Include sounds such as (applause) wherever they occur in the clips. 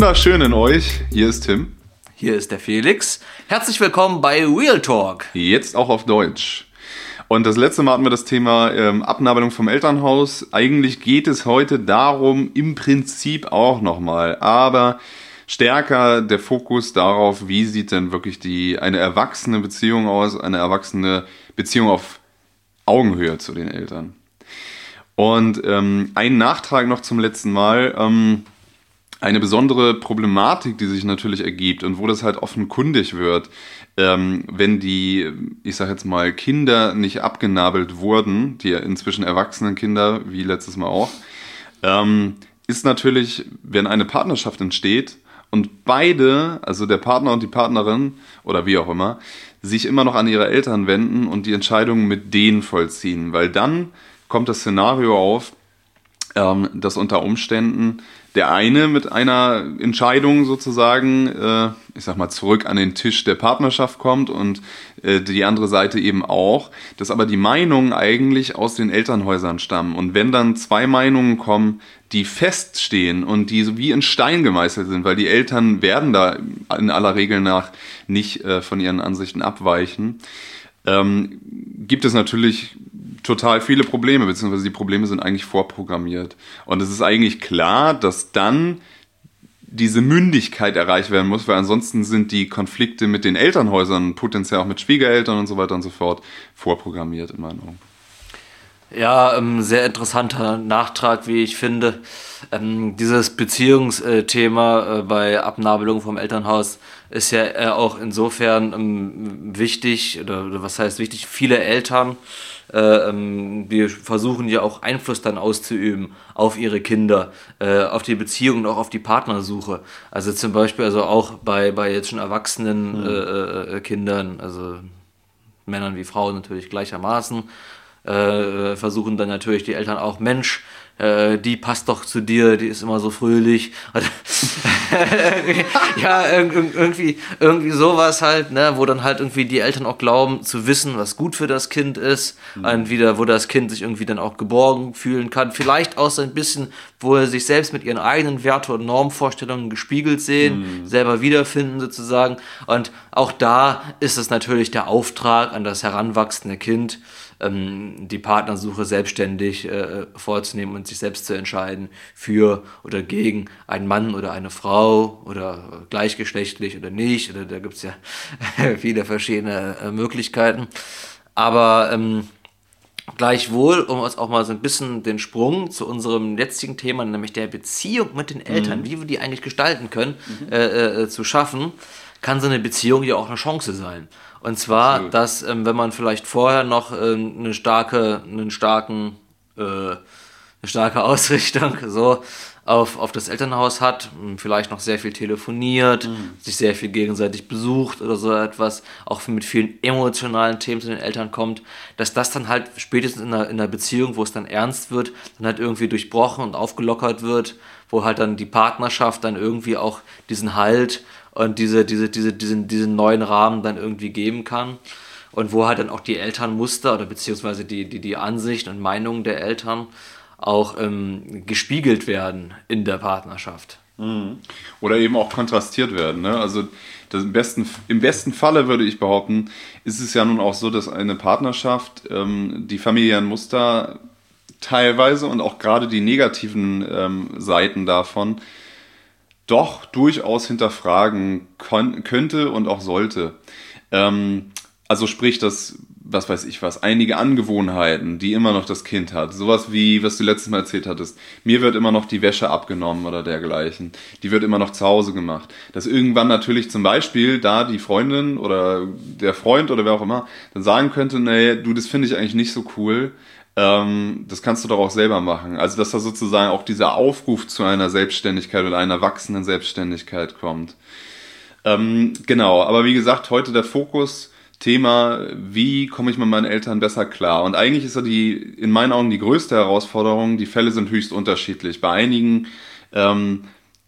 wunderschönen euch. Hier ist Tim. Hier ist der Felix. Herzlich willkommen bei Real Talk. Jetzt auch auf Deutsch. Und das letzte Mal hatten wir das Thema ähm, Abnabelung vom Elternhaus. Eigentlich geht es heute darum, im Prinzip auch nochmal, aber stärker der Fokus darauf, wie sieht denn wirklich die, eine erwachsene Beziehung aus, eine erwachsene Beziehung auf Augenhöhe zu den Eltern. Und ähm, ein Nachtrag noch zum letzten Mal. Ähm, eine besondere Problematik, die sich natürlich ergibt und wo das halt offenkundig wird, ähm, wenn die, ich sag jetzt mal, Kinder nicht abgenabelt wurden, die inzwischen erwachsenen Kinder, wie letztes Mal auch, ähm, ist natürlich, wenn eine Partnerschaft entsteht und beide, also der Partner und die Partnerin oder wie auch immer, sich immer noch an ihre Eltern wenden und die Entscheidungen mit denen vollziehen, weil dann kommt das Szenario auf, ähm, dass unter Umständen der eine mit einer Entscheidung sozusagen, äh, ich sag mal, zurück an den Tisch der Partnerschaft kommt und äh, die andere Seite eben auch, dass aber die Meinungen eigentlich aus den Elternhäusern stammen. Und wenn dann zwei Meinungen kommen, die feststehen und die so wie in Stein gemeißelt sind, weil die Eltern werden da in aller Regel nach nicht äh, von ihren Ansichten abweichen, ähm, gibt es natürlich total viele Probleme, beziehungsweise die Probleme sind eigentlich vorprogrammiert. Und es ist eigentlich klar, dass dann diese Mündigkeit erreicht werden muss, weil ansonsten sind die Konflikte mit den Elternhäusern, potenziell auch mit Schwiegereltern und so weiter und so fort, vorprogrammiert in meinen Augen. Ja, ähm, sehr interessanter Nachtrag, wie ich finde. Ähm, dieses Beziehungsthema äh, bei Abnabelung vom Elternhaus ist ja äh, auch insofern ähm, wichtig, oder, oder, was heißt wichtig, viele Eltern, äh, ähm, wir versuchen ja auch Einfluss dann auszuüben auf ihre Kinder, äh, auf die Beziehung und auch auf die Partnersuche. Also zum Beispiel also auch bei, bei jetzt schon erwachsenen mhm. äh, Kindern, also Männern wie Frauen natürlich gleichermaßen äh, versuchen dann natürlich die Eltern auch, Mensch, äh, die passt doch zu dir, die ist immer so fröhlich. (laughs) ja, irgendwie, irgendwie sowas halt, ne, wo dann halt irgendwie die Eltern auch glauben zu wissen, was gut für das Kind ist. Mhm. Und wieder, wo das Kind sich irgendwie dann auch geborgen fühlen kann. Vielleicht auch so ein bisschen, wo er sich selbst mit ihren eigenen Werte- und Normvorstellungen gespiegelt sehen, mhm. selber wiederfinden sozusagen. Und auch da ist es natürlich der Auftrag an das heranwachsende Kind, ähm, die Partnersuche selbstständig äh, vorzunehmen und sich selbst zu entscheiden für oder gegen einen Mann oder eine Frau oder gleichgeschlechtlich oder nicht. Oder da gibt es ja (laughs) viele verschiedene äh, Möglichkeiten. Aber ähm, Gleichwohl, um uns auch mal so ein bisschen den Sprung zu unserem jetzigen Thema, nämlich der Beziehung mit den Eltern, mhm. wie wir die eigentlich gestalten können, mhm. äh, äh, zu schaffen, kann so eine Beziehung ja auch eine Chance sein. Und zwar, Absolut. dass ähm, wenn man vielleicht vorher noch ähm, eine starke, einen starken, äh, eine starke (laughs) Ausrichtung so auf, auf das Elternhaus hat, hm, vielleicht noch sehr viel telefoniert, mhm. sich sehr viel gegenseitig besucht oder so etwas, auch mit vielen emotionalen Themen zu den Eltern kommt, dass das dann halt spätestens in einer, in einer Beziehung, wo es dann ernst wird, dann halt irgendwie durchbrochen und aufgelockert wird, wo halt dann die Partnerschaft dann irgendwie auch diesen Halt und diese, diese, diese, diesen, diesen neuen Rahmen dann irgendwie geben kann. Und wo halt dann auch die Elternmuster oder beziehungsweise die, die, die Ansicht und Meinung der Eltern auch ähm, gespiegelt werden in der Partnerschaft. Mhm. Oder eben auch kontrastiert werden. Ne? Also im, besten, im besten Falle würde ich behaupten, ist es ja nun auch so, dass eine Partnerschaft ähm, die familiären Muster teilweise und auch gerade die negativen ähm, Seiten davon doch durchaus hinterfragen könnte und auch sollte. Ähm, also sprich, dass, was weiß ich was, einige Angewohnheiten, die immer noch das Kind hat. Sowas wie, was du letztes Mal erzählt hattest. Mir wird immer noch die Wäsche abgenommen oder dergleichen. Die wird immer noch zu Hause gemacht. Dass irgendwann natürlich zum Beispiel da die Freundin oder der Freund oder wer auch immer dann sagen könnte, nee, du, das finde ich eigentlich nicht so cool ähm, das kannst du doch auch selber machen. Also, dass da sozusagen auch dieser Aufruf zu einer Selbstständigkeit oder einer wachsenden Selbstständigkeit kommt. Ähm, genau, aber wie gesagt, heute der Fokus. Thema, wie komme ich mit meinen Eltern besser klar? Und eigentlich ist ja die, in meinen Augen die größte Herausforderung, die Fälle sind höchst unterschiedlich. Bei einigen ähm,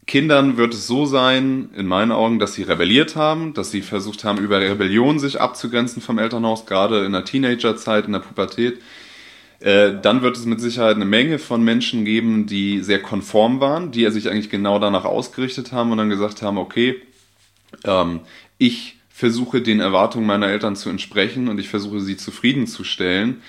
Kindern wird es so sein, in meinen Augen, dass sie rebelliert haben, dass sie versucht haben, über Rebellion sich abzugrenzen vom Elternhaus, gerade in der Teenagerzeit, in der Pubertät Äh, dann wird es mit Sicherheit eine Menge von Menschen geben, die sehr konform waren, die sich eigentlich genau danach ausgerichtet haben und dann gesagt haben, okay, ähm, ich versuche den Erwartungen meiner Eltern zu entsprechen und ich versuche sie zufriedenzustellen.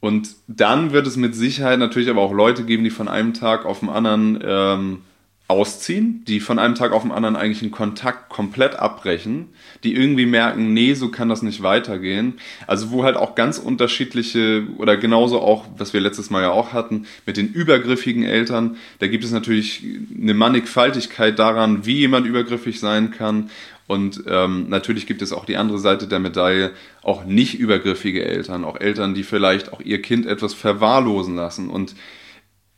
Und dann wird es mit Sicherheit natürlich aber auch Leute geben, die von einem Tag auf den anderen ähm, ausziehen, die von einem Tag auf den anderen eigentlich einen Kontakt komplett abbrechen, die irgendwie merken, nee, so kann das nicht weitergehen. Also wo halt auch ganz unterschiedliche oder genauso auch, was wir letztes Mal ja auch hatten, mit den übergriffigen Eltern, da gibt es natürlich eine Mannigfaltigkeit daran, wie jemand übergriffig sein kann. Und ähm, natürlich gibt es auch die andere Seite der Medaille, auch nicht übergriffige Eltern, auch Eltern, die vielleicht auch ihr Kind etwas verwahrlosen lassen und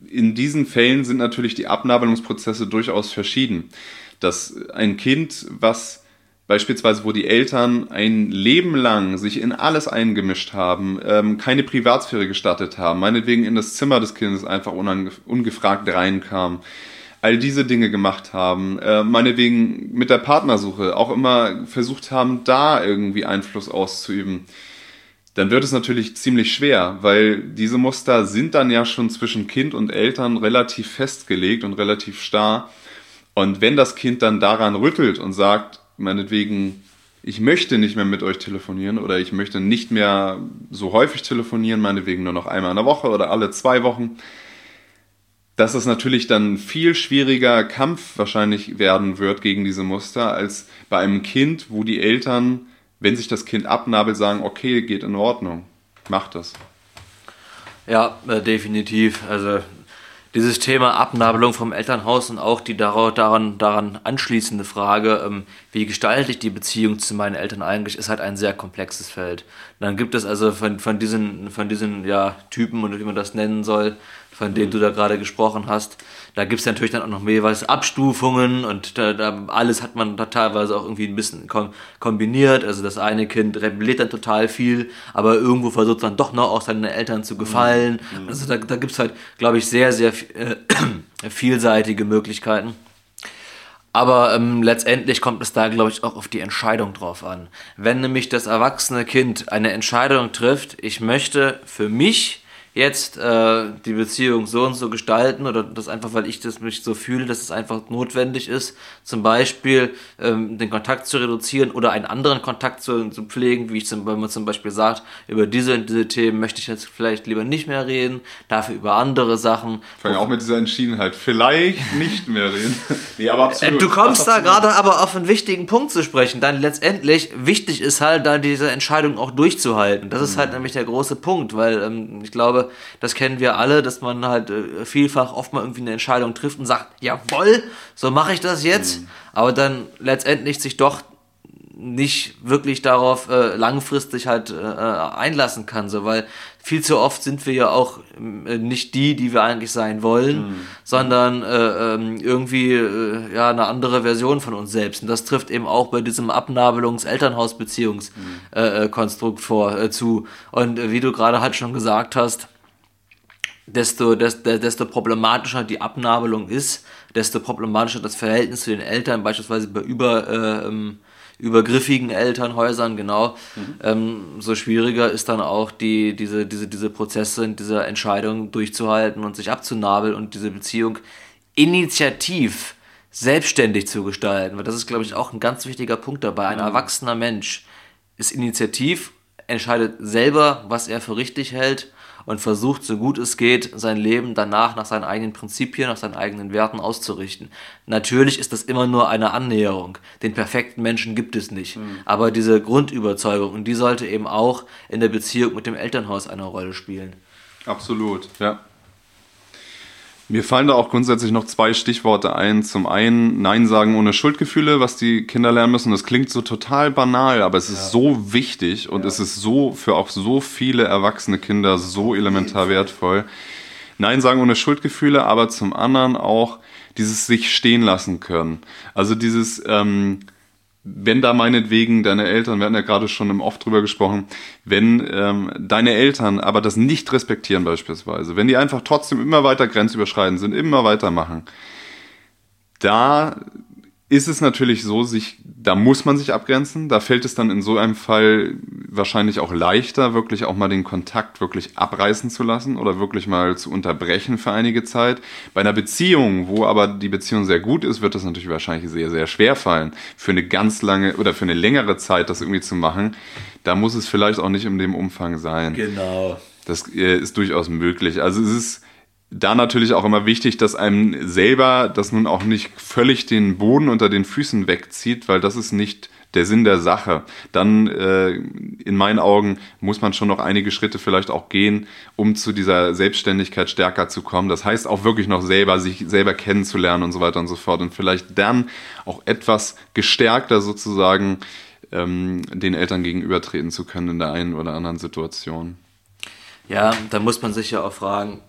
in diesen Fällen sind natürlich die Abnabelungsprozesse durchaus verschieden. Dass ein Kind, was beispielsweise, wo die Eltern ein Leben lang sich in alles eingemischt haben, ähm, keine Privatsphäre gestattet haben, meinetwegen in das Zimmer des Kindes einfach ungefragt reinkam, all diese Dinge gemacht haben, äh, meinetwegen mit der Partnersuche auch immer versucht haben, da irgendwie Einfluss auszuüben dann wird es natürlich ziemlich schwer, weil diese Muster sind dann ja schon zwischen Kind und Eltern relativ festgelegt und relativ starr. Und wenn das Kind dann daran rüttelt und sagt, meinetwegen, ich möchte nicht mehr mit euch telefonieren oder ich möchte nicht mehr so häufig telefonieren, meinetwegen nur noch einmal in der Woche oder alle zwei Wochen, dass es natürlich dann ein viel schwieriger Kampf wahrscheinlich werden wird gegen diese Muster als bei einem Kind, wo die Eltern wenn sich das Kind abnabelt, sagen, okay, geht in Ordnung, macht das. Ja, äh, definitiv. Also dieses Thema Abnabelung vom Elternhaus und auch die daran, daran anschließende Frage, ähm, wie gestalte ich die Beziehung zu meinen Eltern eigentlich, ist halt ein sehr komplexes Feld. dann gibt es also von, von diesen, von diesen ja, Typen oder wie man das nennen soll, von denen mhm. du da gerade gesprochen hast. Da gibt es natürlich dann auch noch jeweils Abstufungen und da, da, alles hat man da teilweise auch irgendwie ein bisschen kom kombiniert. Also das eine Kind rebelliert dann total viel, aber irgendwo versucht dann doch noch auch seinen Eltern zu gefallen. Mhm. Also da, da gibt es halt, glaube ich, sehr, sehr äh, (clears throat) vielseitige Möglichkeiten. Aber ähm, letztendlich kommt es da, glaube ich, auch auf die Entscheidung drauf an. Wenn nämlich das erwachsene Kind eine Entscheidung trifft, ich möchte für mich jetzt äh, die Beziehung so und so gestalten oder das einfach, weil ich das mich so fühle, dass es einfach notwendig ist, zum Beispiel ähm, den Kontakt zu reduzieren oder einen anderen Kontakt zu, zu pflegen, wie ich zum, wenn man zum Beispiel sagt, über diese und diese Themen möchte ich jetzt vielleicht lieber nicht mehr reden, dafür über andere Sachen. Vor allem auch mit dieser Entschiedenheit, vielleicht nicht mehr reden. (laughs) nee, aber absolut. Du kommst da gerade aber auf einen wichtigen Punkt zu sprechen, dann letztendlich wichtig ist halt da diese Entscheidung auch durchzuhalten. Das ist mhm. halt nämlich der große Punkt, weil ähm, ich glaube, das kennen wir alle, dass man halt äh, vielfach oft mal irgendwie eine Entscheidung trifft und sagt, jawohl, so mache ich das jetzt, mhm. aber dann letztendlich sich doch nicht wirklich darauf äh, langfristig halt äh, einlassen kann, so weil viel zu oft sind wir ja auch äh, nicht die, die wir eigentlich sein wollen, mhm. sondern äh, ähm, irgendwie äh, ja eine andere Version von uns selbst. Und das trifft eben auch bei diesem Abnabelungs-Elternhaus-Beziehungskonstrukt mhm. vor zu. Und wie du gerade halt schon gesagt hast, desto, desto, desto problematischer die Abnabelung ist, desto problematischer das Verhältnis zu den Eltern, beispielsweise bei über, äh, ähm, übergriffigen Elternhäusern, genau, mhm. ähm, so schwieriger ist dann auch die, diese, diese, diese Prozesse diese Entscheidung durchzuhalten und sich abzunabeln und diese Beziehung initiativ selbstständig zu gestalten. Weil das ist, glaube ich, auch ein ganz wichtiger Punkt dabei. Ein mhm. erwachsener Mensch ist initiativ, entscheidet selber, was er für richtig hält und versucht, so gut es geht, sein Leben danach nach seinen eigenen Prinzipien, nach seinen eigenen Werten auszurichten. Natürlich ist das immer nur eine Annäherung. Den perfekten Menschen gibt es nicht. Mhm. Aber diese Grundüberzeugung, und die sollte eben auch in der Beziehung mit dem Elternhaus eine Rolle spielen. Absolut, ja. Mir fallen da auch grundsätzlich noch zwei Stichworte ein. Zum einen Nein sagen ohne Schuldgefühle, was die Kinder lernen müssen. Das klingt so total banal, aber es ist ja. so wichtig und ja. es ist so für auch so viele erwachsene Kinder so elementar wertvoll. Nein sagen ohne Schuldgefühle, aber zum anderen auch dieses sich stehen lassen können. Also dieses ähm, wenn da meinetwegen deine Eltern, wir hatten ja gerade schon im Oft drüber gesprochen, wenn ähm, deine Eltern aber das nicht respektieren beispielsweise, wenn die einfach trotzdem immer weiter grenzüberschreitend sind, immer weitermachen, da ist es natürlich so, sich, da muss man sich abgrenzen. Da fällt es dann in so einem Fall wahrscheinlich auch leichter, wirklich auch mal den Kontakt wirklich abreißen zu lassen oder wirklich mal zu unterbrechen für einige Zeit. Bei einer Beziehung, wo aber die Beziehung sehr gut ist, wird das natürlich wahrscheinlich sehr, sehr schwer fallen, für eine ganz lange oder für eine längere Zeit das irgendwie zu machen. Da muss es vielleicht auch nicht in dem Umfang sein. Genau. Das äh, ist durchaus möglich. Also es ist da natürlich auch immer wichtig, dass einem selber das nun auch nicht völlig den Boden unter den Füßen wegzieht, weil das ist nicht der Sinn der Sache. Dann, äh, in meinen Augen, muss man schon noch einige Schritte vielleicht auch gehen, um zu dieser Selbstständigkeit stärker zu kommen. Das heißt auch wirklich noch selber, sich selber kennenzulernen und so weiter und so fort. Und vielleicht dann auch etwas gestärkter sozusagen ähm, den Eltern gegenübertreten zu können in der einen oder anderen Situation. Ja, da muss man sich ja auch fragen,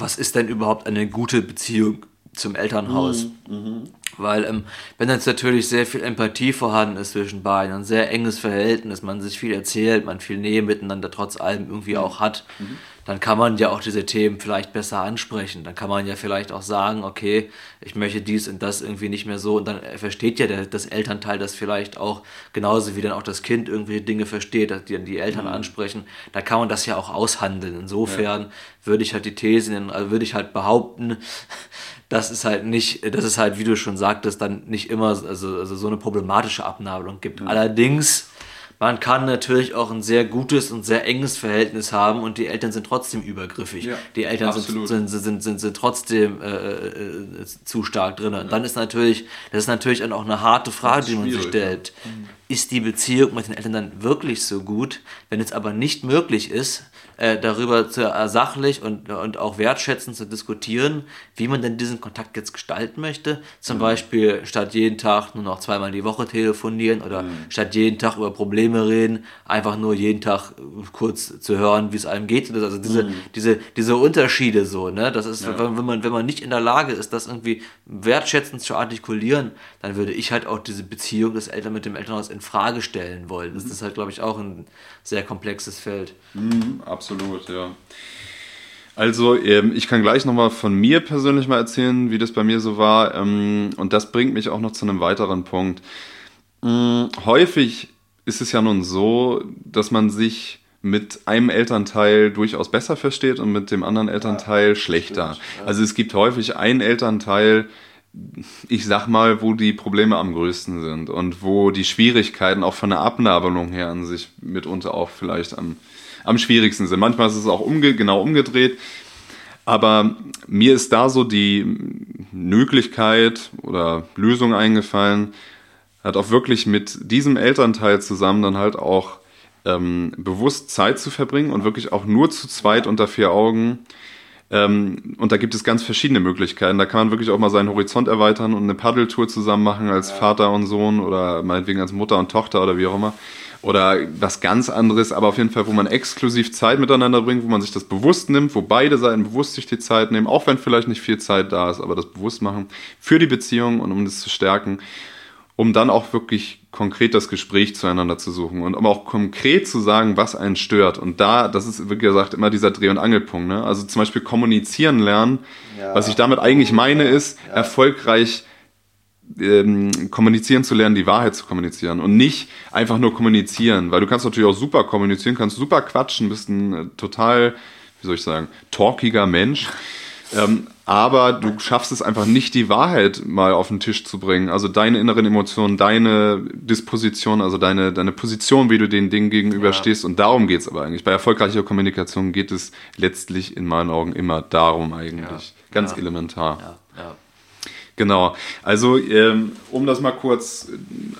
was ist denn überhaupt eine gute Beziehung zum Elternhaus? Mhm, mhm. Weil ähm, wenn jetzt natürlich sehr viel Empathie vorhanden ist zwischen beiden, ein sehr enges Verhältnis, man sich viel erzählt, man viel Nähe miteinander trotz allem irgendwie mhm. auch hat, mhm. Dann kann man ja auch diese Themen vielleicht besser ansprechen. Dann kann man ja vielleicht auch sagen, okay, ich möchte dies und das irgendwie nicht mehr so. Und dann versteht ja der, das Elternteil das vielleicht auch genauso wie dann auch das Kind irgendwelche Dinge versteht, die dann die Eltern mhm. ansprechen. Da kann man das ja auch aushandeln. Insofern ja. würde ich halt die These, also würde ich halt behaupten, (laughs) das ist halt nicht, das ist halt, wie du schon sagtest, dann nicht immer also, also so eine problematische Abnabelung gibt. Mhm. Allerdings, man kann natürlich auch ein sehr gutes und sehr enges Verhältnis haben und die Eltern sind trotzdem übergriffig. Ja, die Eltern sind, sind, sind, sind, sind, trotzdem äh, äh, zu stark drin. Und ja. dann ist natürlich, das ist natürlich auch eine harte Frage, die man sich stellt. Mhm. Ist die Beziehung mit den Eltern dann wirklich so gut? Wenn es aber nicht möglich ist, äh, darüber zu, äh, sachlich und, und auch wertschätzend zu diskutieren, wie man denn diesen Kontakt jetzt gestalten möchte. Zum mhm. Beispiel statt jeden Tag nur noch zweimal die Woche telefonieren oder mhm. statt jeden Tag über Probleme reden, einfach nur jeden Tag äh, kurz zu hören, wie es einem geht. Also diese, mhm. diese, diese Unterschiede so, ne? Das ist, ja. wenn, wenn, man, wenn man nicht in der Lage ist, das irgendwie wertschätzend zu artikulieren, dann würde ich halt auch diese Beziehung des Eltern mit dem Elternhaus in Frage stellen wollen. Das mhm. ist halt, glaube ich, auch ein sehr komplexes Feld. Mhm, absolut, ja. Also, ähm, ich kann gleich nochmal von mir persönlich mal erzählen, wie das bei mir so war. Ähm, und das bringt mich auch noch zu einem weiteren Punkt. Mm, häufig ist es ja nun so, dass man sich mit einem Elternteil durchaus besser versteht und mit dem anderen Elternteil ja, schlechter. Stimmt, ja. Also es gibt häufig einen Elternteil, ich sag mal, wo die Probleme am größten sind und wo die Schwierigkeiten auch von der Abnabelung her an sich mitunter auch vielleicht am, am schwierigsten sind. Manchmal ist es auch umge genau umgedreht. Aber mir ist da so die Möglichkeit oder Lösung eingefallen, hat auch wirklich mit diesem Elternteil zusammen dann halt auch ähm, bewusst Zeit zu verbringen und wirklich auch nur zu zweit unter vier Augen ähm, und da gibt es ganz verschiedene Möglichkeiten. Da kann man wirklich auch mal seinen Horizont erweitern und eine Paddeltour zusammen machen als ja. Vater und Sohn oder meinetwegen als Mutter und Tochter oder wie auch immer. Oder was ganz anderes, aber auf jeden Fall, wo man exklusiv Zeit miteinander bringt, wo man sich das bewusst nimmt, wo beide Seiten bewusst sich die Zeit nehmen, auch wenn vielleicht nicht viel Zeit da ist, aber das bewusst machen für die Beziehung und um das zu stärken um dann auch wirklich konkret das Gespräch zueinander zu suchen und um auch konkret zu sagen, was einen stört. Und da, das ist wie gesagt immer dieser Dreh- und Angelpunkt. Ne? Also zum Beispiel kommunizieren lernen. Ja. Was ich damit eigentlich meine, ist ja. erfolgreich ähm, kommunizieren zu lernen, die Wahrheit zu kommunizieren und nicht einfach nur kommunizieren, weil du kannst natürlich auch super kommunizieren, kannst super quatschen, bist ein äh, total, wie soll ich sagen, talkiger Mensch. Ähm, aber du schaffst es einfach nicht, die Wahrheit mal auf den Tisch zu bringen. Also deine inneren Emotionen, deine Disposition, also deine, deine Position, wie du den Dingen gegenüberstehst. Ja. Und darum geht es aber eigentlich. Bei erfolgreicher Kommunikation geht es letztlich in meinen Augen immer darum eigentlich. Ja. Ganz ja. elementar. Ja. Genau. Also, ähm, um das mal kurz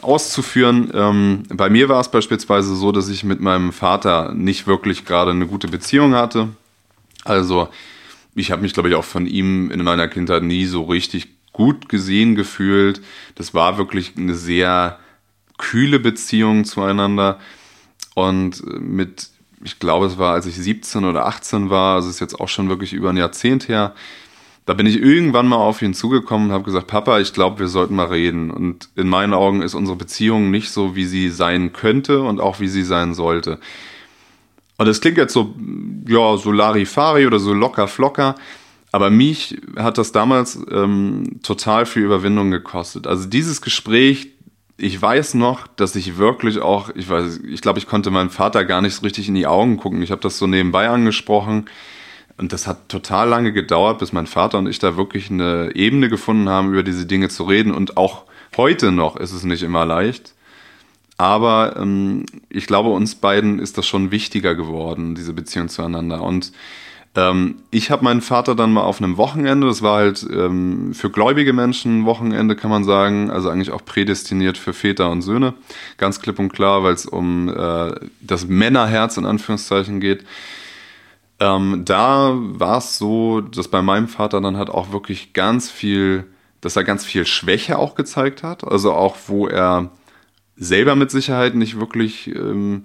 auszuführen, ähm, bei mir war es beispielsweise so, dass ich mit meinem Vater nicht wirklich gerade eine gute Beziehung hatte. Also, ich habe mich, glaube ich, auch von ihm in meiner Kindheit nie so richtig gut gesehen gefühlt. Das war wirklich eine sehr kühle Beziehung zueinander. Und mit, ich glaube, es war, als ich 17 oder 18 war, also ist jetzt auch schon wirklich über ein Jahrzehnt her, da bin ich irgendwann mal auf ihn zugekommen und habe gesagt, Papa, ich glaube, wir sollten mal reden. Und in meinen Augen ist unsere Beziehung nicht so, wie sie sein könnte und auch wie sie sein sollte. Und das klingt jetzt so, ja, so Larifari oder so locker flocker. Aber mich hat das damals ähm, total viel Überwindung gekostet. Also dieses Gespräch ich weiß noch, dass ich wirklich auch, ich weiß, ich glaube, ich konnte meinem Vater gar nicht so richtig in die Augen gucken. Ich habe das so nebenbei angesprochen. Und das hat total lange gedauert, bis mein Vater und ich da wirklich eine Ebene gefunden haben, über diese Dinge zu reden. Und auch heute noch ist es nicht immer leicht. Aber ähm, ich glaube, uns beiden ist das schon wichtiger geworden, diese Beziehung zueinander. Und ähm, ich habe meinen Vater dann mal auf einem Wochenende, das war halt ähm, für gläubige Menschen Wochenende, kann man sagen, also eigentlich auch prädestiniert für Väter und Söhne, ganz klipp und klar, weil es um äh, das Männerherz in Anführungszeichen geht. Ähm, da war es so, dass bei meinem Vater dann halt auch wirklich ganz viel, dass er ganz viel Schwäche auch gezeigt hat. Also auch, wo er selber mit Sicherheit nicht wirklich, ähm,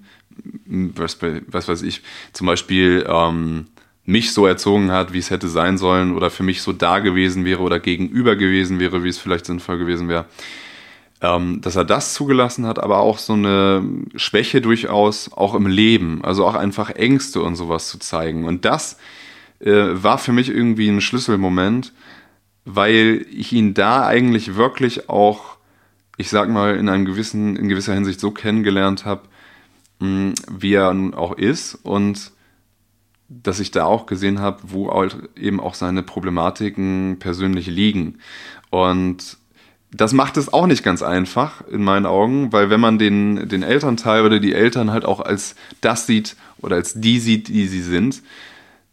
was, was, weiß ich, zum Beispiel ähm, mich so erzogen hat, wie es hätte sein sollen oder für mich so da gewesen wäre oder gegenüber gewesen wäre, wie es vielleicht sinnvoll gewesen wäre ähm, dass er das zugelassen hat, aber auch so eine Schwäche durchaus auch im Leben, also auch einfach Ängste und sowas zu zeigen. Und das äh, war für mich irgendwie ein Schlüsselmoment, weil ich ihn da eigentlich wirklich auch, ich sag mal, in einem gewissen, in gewisser Hinsicht so kennengelernt habe, wie er nun auch ist und dass ich da auch gesehen habe, wo halt eben auch seine Problematiken persönlich liegen. Und das macht es auch nicht ganz einfach in meinen Augen, weil wenn man den, den Elternteil oder die Eltern halt auch als das sieht oder als die sieht, die sie sind,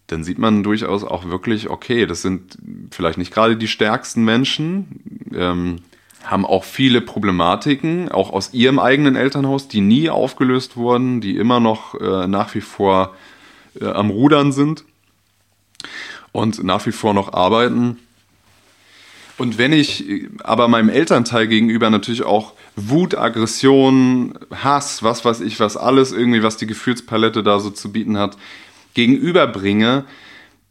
dann sieht man durchaus auch wirklich, okay, das sind vielleicht nicht gerade die stärksten Menschen, ähm, haben auch viele Problematiken, auch aus ihrem eigenen Elternhaus, die nie aufgelöst wurden, die immer noch äh, nach wie vor äh, am Rudern sind und nach wie vor noch arbeiten. Und wenn ich aber meinem Elternteil gegenüber natürlich auch Wut, Aggression, Hass, was weiß ich, was alles irgendwie, was die Gefühlspalette da so zu bieten hat, gegenüberbringe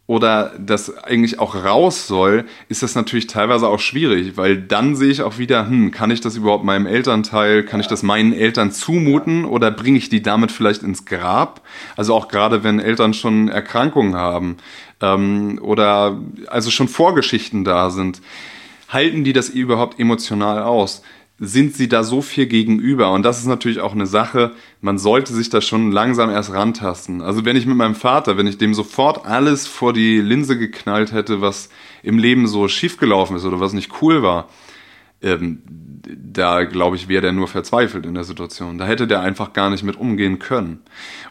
oder das eigentlich auch raus soll, ist das natürlich teilweise auch schwierig, weil dann sehe ich auch wieder, hm, kann ich das überhaupt meinem Elternteil, kann ich das meinen Eltern zumuten oder bringe ich die damit vielleicht ins Grab? Also auch gerade wenn Eltern schon Erkrankungen haben ähm, oder also schon Vorgeschichten da sind halten die das überhaupt emotional aus? Sind sie da so viel gegenüber? Und das ist natürlich auch eine Sache, man sollte sich da schon langsam erst rantasten. Also wenn ich mit meinem Vater, wenn ich dem sofort alles vor die Linse geknallt hätte, was im Leben so schiefgelaufen ist oder was nicht cool war, ähm, da glaube ich, wäre der nur verzweifelt in der Situation. Da hätte der einfach gar nicht mit umgehen können.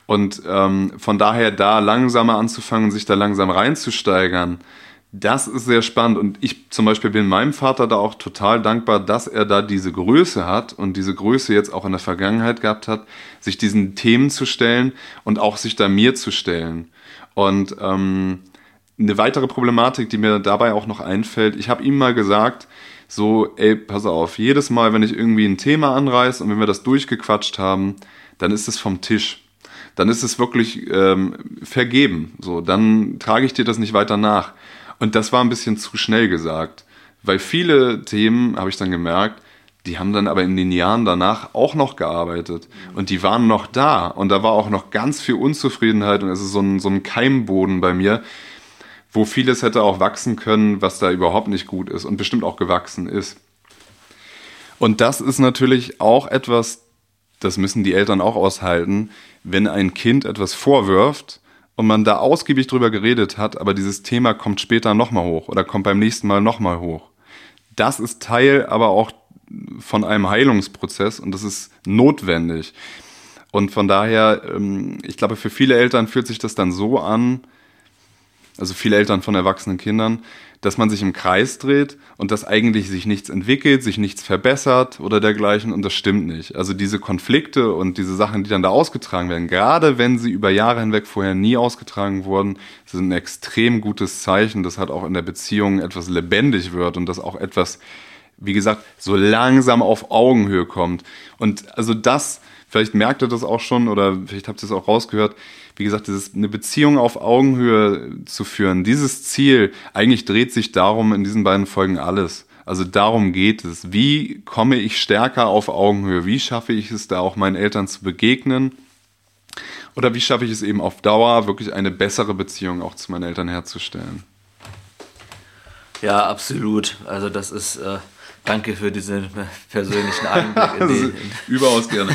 Und ähm, von daher da langsamer anzufangen, sich da langsam reinzusteigern, das ist sehr spannend und ich zum Beispiel bin meinem Vater da auch total dankbar, dass er da diese Größe hat und diese Größe jetzt auch in der Vergangenheit gehabt hat, sich diesen Themen zu stellen und auch sich da mir zu stellen. Und ähm, eine weitere Problematik, die mir dabei auch noch einfällt, ich habe ihm mal gesagt, so, ey, pass auf, jedes Mal, wenn ich irgendwie ein Thema anreiße und wenn wir das durchgequatscht haben, dann ist es vom Tisch. Dann ist es wirklich ähm, vergeben. So, dann trage ich dir das nicht weiter nach. Und das war ein bisschen zu schnell gesagt, weil viele Themen, habe ich dann gemerkt, die haben dann aber in den Jahren danach auch noch gearbeitet und die waren noch da und da war auch noch ganz viel Unzufriedenheit und es ist so ein, so ein Keimboden bei mir, wo vieles hätte auch wachsen können, was da überhaupt nicht gut ist und bestimmt auch gewachsen ist. Und das ist natürlich auch etwas, das müssen die Eltern auch aushalten, wenn ein Kind etwas vorwirft, und man da ausgiebig drüber geredet hat, aber dieses Thema kommt später nochmal hoch oder kommt beim nächsten Mal nochmal hoch. Das ist Teil aber auch von einem Heilungsprozess und das ist notwendig. Und von daher, ähm, ich glaube, für viele Eltern fühlt sich das dann so an, also viele Eltern von erwachsenen Kindern, dass man sich im Kreis dreht und dass eigentlich sich nichts entwickelt, sich nichts verbessert oder dergleichen und das stimmt nicht. Also diese Konflikte und diese Sachen, die dann da ausgetragen werden, gerade wenn sie über Jahre hinweg vorher nie ausgetragen wurden, sind ein extrem gutes Zeichen, dass halt auch in der Beziehung etwas lebendig wird und dass auch etwas, wie gesagt, so langsam auf Augenhöhe kommt. Und also das, vielleicht merkt ihr das auch schon oder vielleicht habt ihr es auch rausgehört, wie gesagt, dieses, eine Beziehung auf Augenhöhe zu führen, dieses Ziel, eigentlich dreht sich darum in diesen beiden Folgen alles. Also darum geht es. Wie komme ich stärker auf Augenhöhe? Wie schaffe ich es da auch meinen Eltern zu begegnen? Oder wie schaffe ich es eben auf Dauer, wirklich eine bessere Beziehung auch zu meinen Eltern herzustellen? Ja, absolut. Also das ist, äh, Danke für diesen persönlichen Einblick in die, in, überaus gerne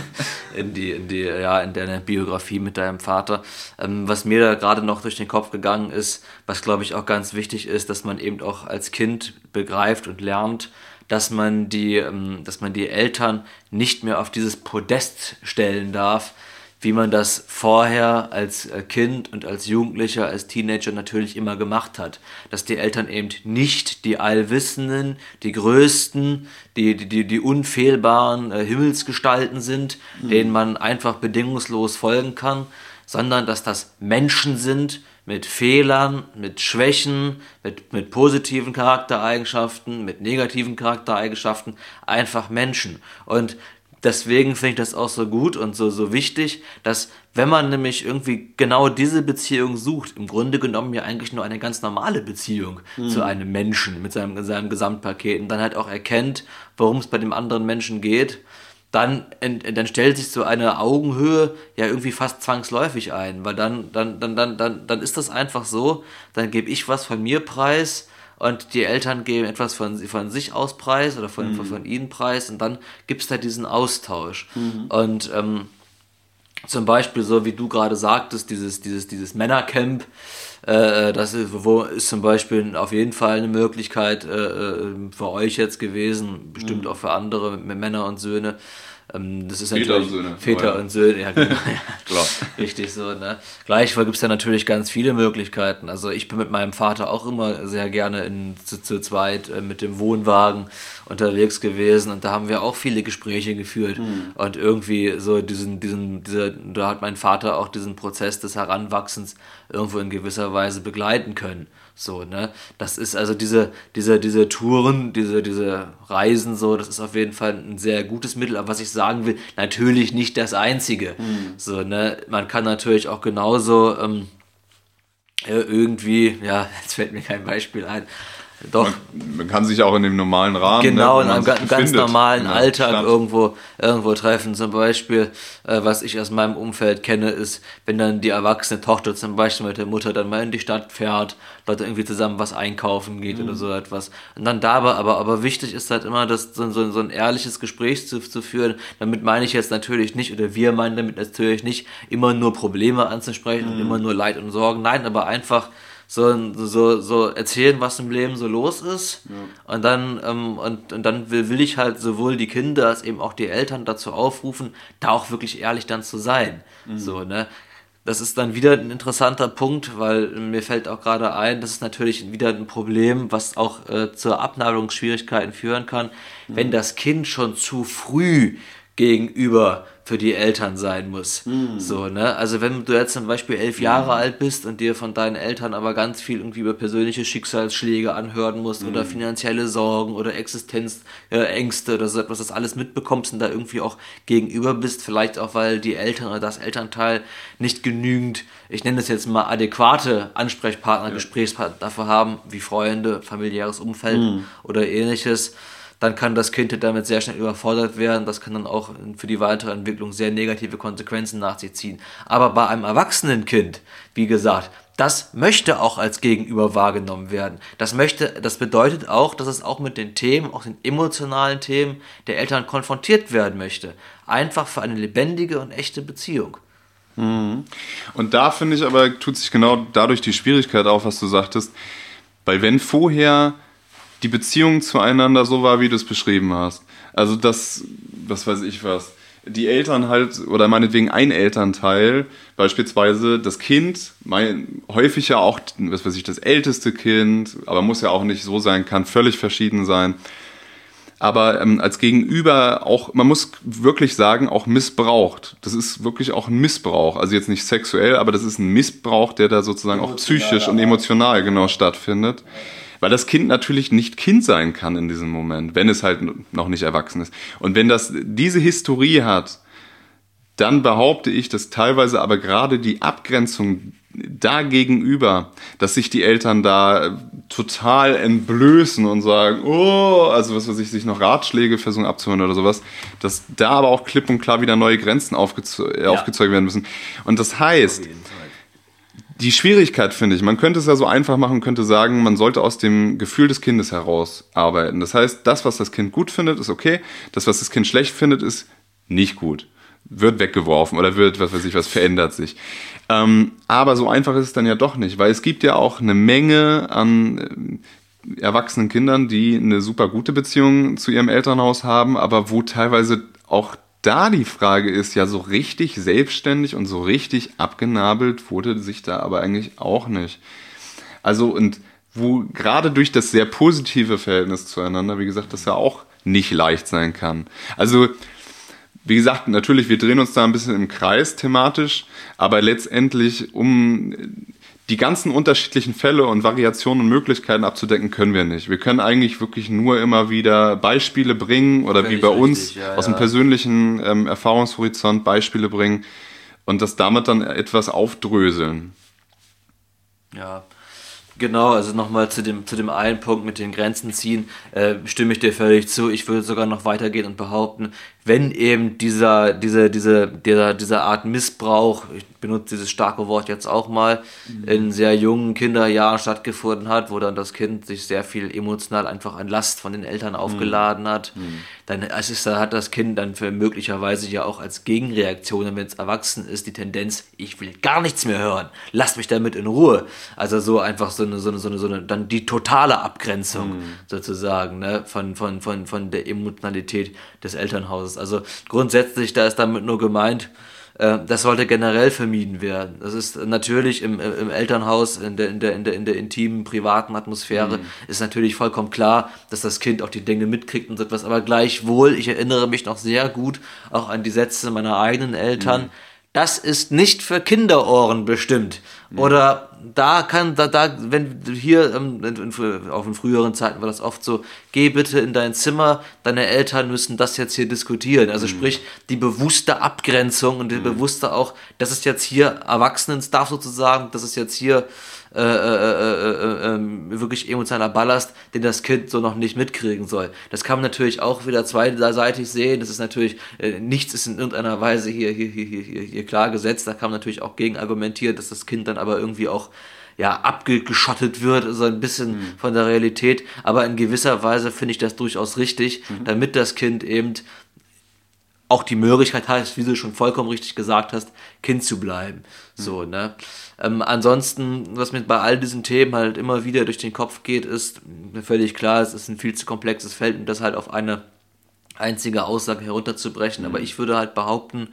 in die in die ja in deine Biografie mit deinem Vater. Ähm, was mir da gerade noch durch den Kopf gegangen ist, was glaube ich auch ganz wichtig ist, dass man eben auch als Kind begreift und lernt, dass man die ähm, dass man die Eltern nicht mehr auf dieses Podest stellen darf, wie man das vorher als äh, Kind und als Jugendlicher, als Teenager natürlich immer gemacht hat. Dass die Eltern eben nicht die Allwissenden, die Größten, die, die, die unfehlbaren äh, Himmelsgestalten sind, mhm. denen man einfach bedingungslos folgen kann, sondern dass das Menschen sind mit Fehlern, mit Schwächen, mit, mit positiven Charaktereigenschaften, mit negativen Charaktereigenschaften, einfach Menschen. Und deswegen finde ich das auch so gut und so, so wichtig, dass wenn man nämlich irgendwie genau diese Beziehung sucht, im Grunde genommen ja eigentlich nur eine ganz normale Beziehung mhm. zu einem Menschen mit seinem, seinem Gesamtpaket und dann halt auch erkennt, worum es bei dem anderen Menschen geht, dann, dann stellt sich so eine Augenhöhe ja irgendwie fast zwangsläufig ein, weil dann, dann, dann, dann, dann, dann ist das einfach so, dann gebe ich was von mir preis und die Eltern geben etwas von, von sich aus preis oder von, mhm. von ihnen preis und dann gibt es da diesen Austausch. Mhm. Und ähm, zum Beispiel so wie du gerade sagtest, dieses, dieses, dieses Männercamp, äh, das ist, wo ist zum Beispiel auf jeden Fall eine Möglichkeit äh, äh für euch jetzt gewesen, bestimmt mhm. auch für andere Männer und Söhne, das ist Väter und Söhne. Väter und Söhne, ja, genau. (laughs) Klar. Richtig so, ne? Gleichwohl gibt es ja natürlich ganz viele Möglichkeiten. Also ich bin mit meinem Vater auch immer sehr gerne in, zu, zu zweit äh, mit dem Wohnwagen unterwegs gewesen und da haben wir auch viele Gespräche geführt mhm. und irgendwie so diesen, diesen, dieser, da hat mein Vater auch diesen Prozess des Heranwachsens irgendwo in gewisser Weise begleiten können. So, ne? Das ist also diese, diese, diese Touren, diese, diese Reisen, so, das ist auf jeden Fall ein sehr gutes Mittel. Aber was ich sagen will, natürlich nicht das einzige. Mhm. So, ne? Man kann natürlich auch genauso ähm, irgendwie, ja, (laughs) jetzt fällt mir kein Beispiel ein, doch. Man, man, kann sich auch in dem normalen Rahmen. Genau, ne, in einem ganz befindet. normalen ja, Alltag irgendwo, irgendwo treffen. Zum Beispiel, äh, was ich aus meinem Umfeld kenne, ist, wenn dann die erwachsene Tochter zum Beispiel mit der Mutter dann mal in die Stadt fährt, Leute irgendwie zusammen was einkaufen geht mhm. oder so etwas. Und dann dabei, aber, aber wichtig ist halt immer, das, so, so, so ein ehrliches Gespräch zu, zu führen. Damit meine ich jetzt natürlich nicht, oder wir meinen damit natürlich nicht, immer nur Probleme anzusprechen mhm. und immer nur Leid und Sorgen. Nein, aber einfach so, so, so erzählen, was im Leben so los ist. Ja. Und dann, ähm, und, und dann will, will ich halt sowohl die Kinder als eben auch die Eltern dazu aufrufen, da auch wirklich ehrlich dann zu sein. Mhm. So, ne? Das ist dann wieder ein interessanter Punkt, weil mir fällt auch gerade ein, das ist natürlich wieder ein Problem, was auch äh, zur Abnabelungsschwierigkeiten führen kann, mhm. wenn das Kind schon zu früh gegenüber für die Eltern sein muss. Mhm. So, ne? Also wenn du jetzt zum Beispiel elf Jahre mhm. alt bist und dir von deinen Eltern aber ganz viel irgendwie über persönliche Schicksalsschläge anhören musst mhm. oder finanzielle Sorgen oder Existenzängste äh, oder so etwas, das alles mitbekommst und da irgendwie auch gegenüber bist, vielleicht auch weil die Eltern oder das Elternteil nicht genügend, ich nenne das jetzt mal adäquate Ansprechpartner, ja. Gesprächspartner dafür haben, wie Freunde, familiäres Umfeld mhm. oder ähnliches dann kann das Kind damit sehr schnell überfordert werden. Das kann dann auch für die weitere Entwicklung sehr negative Konsequenzen nach sich ziehen. Aber bei einem erwachsenen Kind, wie gesagt, das möchte auch als Gegenüber wahrgenommen werden. Das möchte, das bedeutet auch, dass es auch mit den Themen, auch den emotionalen Themen der Eltern konfrontiert werden möchte. Einfach für eine lebendige und echte Beziehung. Mhm. Und da finde ich aber, tut sich genau dadurch die Schwierigkeit auf, was du sagtest. Weil wenn vorher die Beziehung zueinander so war, wie du es beschrieben hast. Also das, was weiß ich was, die Eltern halt, oder meinetwegen ein Elternteil, beispielsweise das Kind, mein, häufig ja auch, was weiß ich, das älteste Kind, aber muss ja auch nicht so sein, kann völlig verschieden sein. Aber ähm, als Gegenüber auch, man muss wirklich sagen, auch missbraucht. Das ist wirklich auch ein Missbrauch. Also jetzt nicht sexuell, aber das ist ein Missbrauch, der da sozusagen auch psychisch und emotional genau stattfindet. Weil das Kind natürlich nicht Kind sein kann in diesem Moment, wenn es halt noch nicht erwachsen ist. Und wenn das diese Historie hat, dann behaupte ich, dass teilweise aber gerade die Abgrenzung dagegenüber, dass sich die Eltern da total entblößen und sagen, oh, also was weiß ich, sich noch Ratschläge versuchen abzuhören oder sowas, dass da aber auch klipp und klar wieder neue Grenzen aufgeze ja. aufgezeugt werden müssen. Und das heißt, die Schwierigkeit finde ich, man könnte es ja so einfach machen, könnte sagen, man sollte aus dem Gefühl des Kindes heraus arbeiten. Das heißt, das, was das Kind gut findet, ist okay. Das, was das Kind schlecht findet, ist nicht gut. Wird weggeworfen oder wird, was weiß ich, was verändert sich. Ähm, aber so einfach ist es dann ja doch nicht, weil es gibt ja auch eine Menge an äh, erwachsenen Kindern, die eine super gute Beziehung zu ihrem Elternhaus haben, aber wo teilweise auch da die Frage ist, ja, so richtig selbstständig und so richtig abgenabelt wurde sich da aber eigentlich auch nicht. Also, und wo gerade durch das sehr positive Verhältnis zueinander, wie gesagt, das ja auch nicht leicht sein kann. Also, wie gesagt, natürlich, wir drehen uns da ein bisschen im Kreis thematisch, aber letztendlich, um die ganzen unterschiedlichen Fälle und Variationen und Möglichkeiten abzudecken, können wir nicht. Wir können eigentlich wirklich nur immer wieder Beispiele bringen oder Völlig wie bei uns richtig, ja, aus dem persönlichen ähm, Erfahrungshorizont Beispiele bringen und das damit dann etwas aufdröseln. Ja, Genau, also nochmal zu dem, zu dem einen Punkt mit den Grenzen ziehen, äh, stimme ich dir völlig zu. Ich würde sogar noch weitergehen und behaupten, wenn eben dieser, diese, diese, dieser, dieser Art Missbrauch, ich benutze dieses starke Wort jetzt auch mal, mhm. in sehr jungen Kinderjahren stattgefunden hat, wo dann das Kind sich sehr viel emotional einfach an Last von den Eltern mhm. aufgeladen hat, mhm. dann es ist, da hat das Kind dann für möglicherweise ja auch als Gegenreaktion, wenn es erwachsen ist, die Tendenz, ich will gar nichts mehr hören, lasst mich damit in Ruhe. Also so einfach so eine, so eine, so eine, so eine dann die totale Abgrenzung mhm. sozusagen ne, von, von, von, von der Emotionalität des Elternhauses. Also grundsätzlich, da ist damit nur gemeint, äh, das sollte generell vermieden werden. Das ist natürlich im, im Elternhaus, in der, in, der, in, der, in der intimen, privaten Atmosphäre, mhm. ist natürlich vollkommen klar, dass das Kind auch die Dinge mitkriegt und so etwas. Aber gleichwohl, ich erinnere mich noch sehr gut auch an die Sätze meiner eigenen Eltern. Mhm. Das ist nicht für Kinderohren bestimmt. Mhm. Oder da kann, da, da, wenn hier, ähm, in, auch in früheren Zeiten war das oft so, geh bitte in dein Zimmer, deine Eltern müssen das jetzt hier diskutieren. Also mhm. sprich, die bewusste Abgrenzung und die mhm. bewusste auch, das ist jetzt hier Erwachsenen-Stuff sozusagen, das ist jetzt hier äh, äh, äh, ähm, wirklich emotionaler Ballast, den das Kind so noch nicht mitkriegen soll. Das kann man natürlich auch wieder zweiseitig sehen. Das ist natürlich, nichts ist in irgendeiner Weise hier, hier, hier, hier, hier klar gesetzt. Da kann man natürlich auch gegen argumentieren, dass das Kind dann aber irgendwie auch ja, abgeschottet wird, so ein bisschen mhm. von der Realität. Aber in gewisser Weise finde ich das durchaus richtig, mhm. damit das Kind eben auch die Möglichkeit hat, wie du schon vollkommen richtig gesagt hast, Kind zu bleiben. Mhm. So, ne? Ähm, ansonsten, was mir bei all diesen Themen halt immer wieder durch den Kopf geht, ist mir völlig klar, es ist ein viel zu komplexes Feld und das halt auf eine einzige Aussage herunterzubrechen. Mhm. Aber ich würde halt behaupten,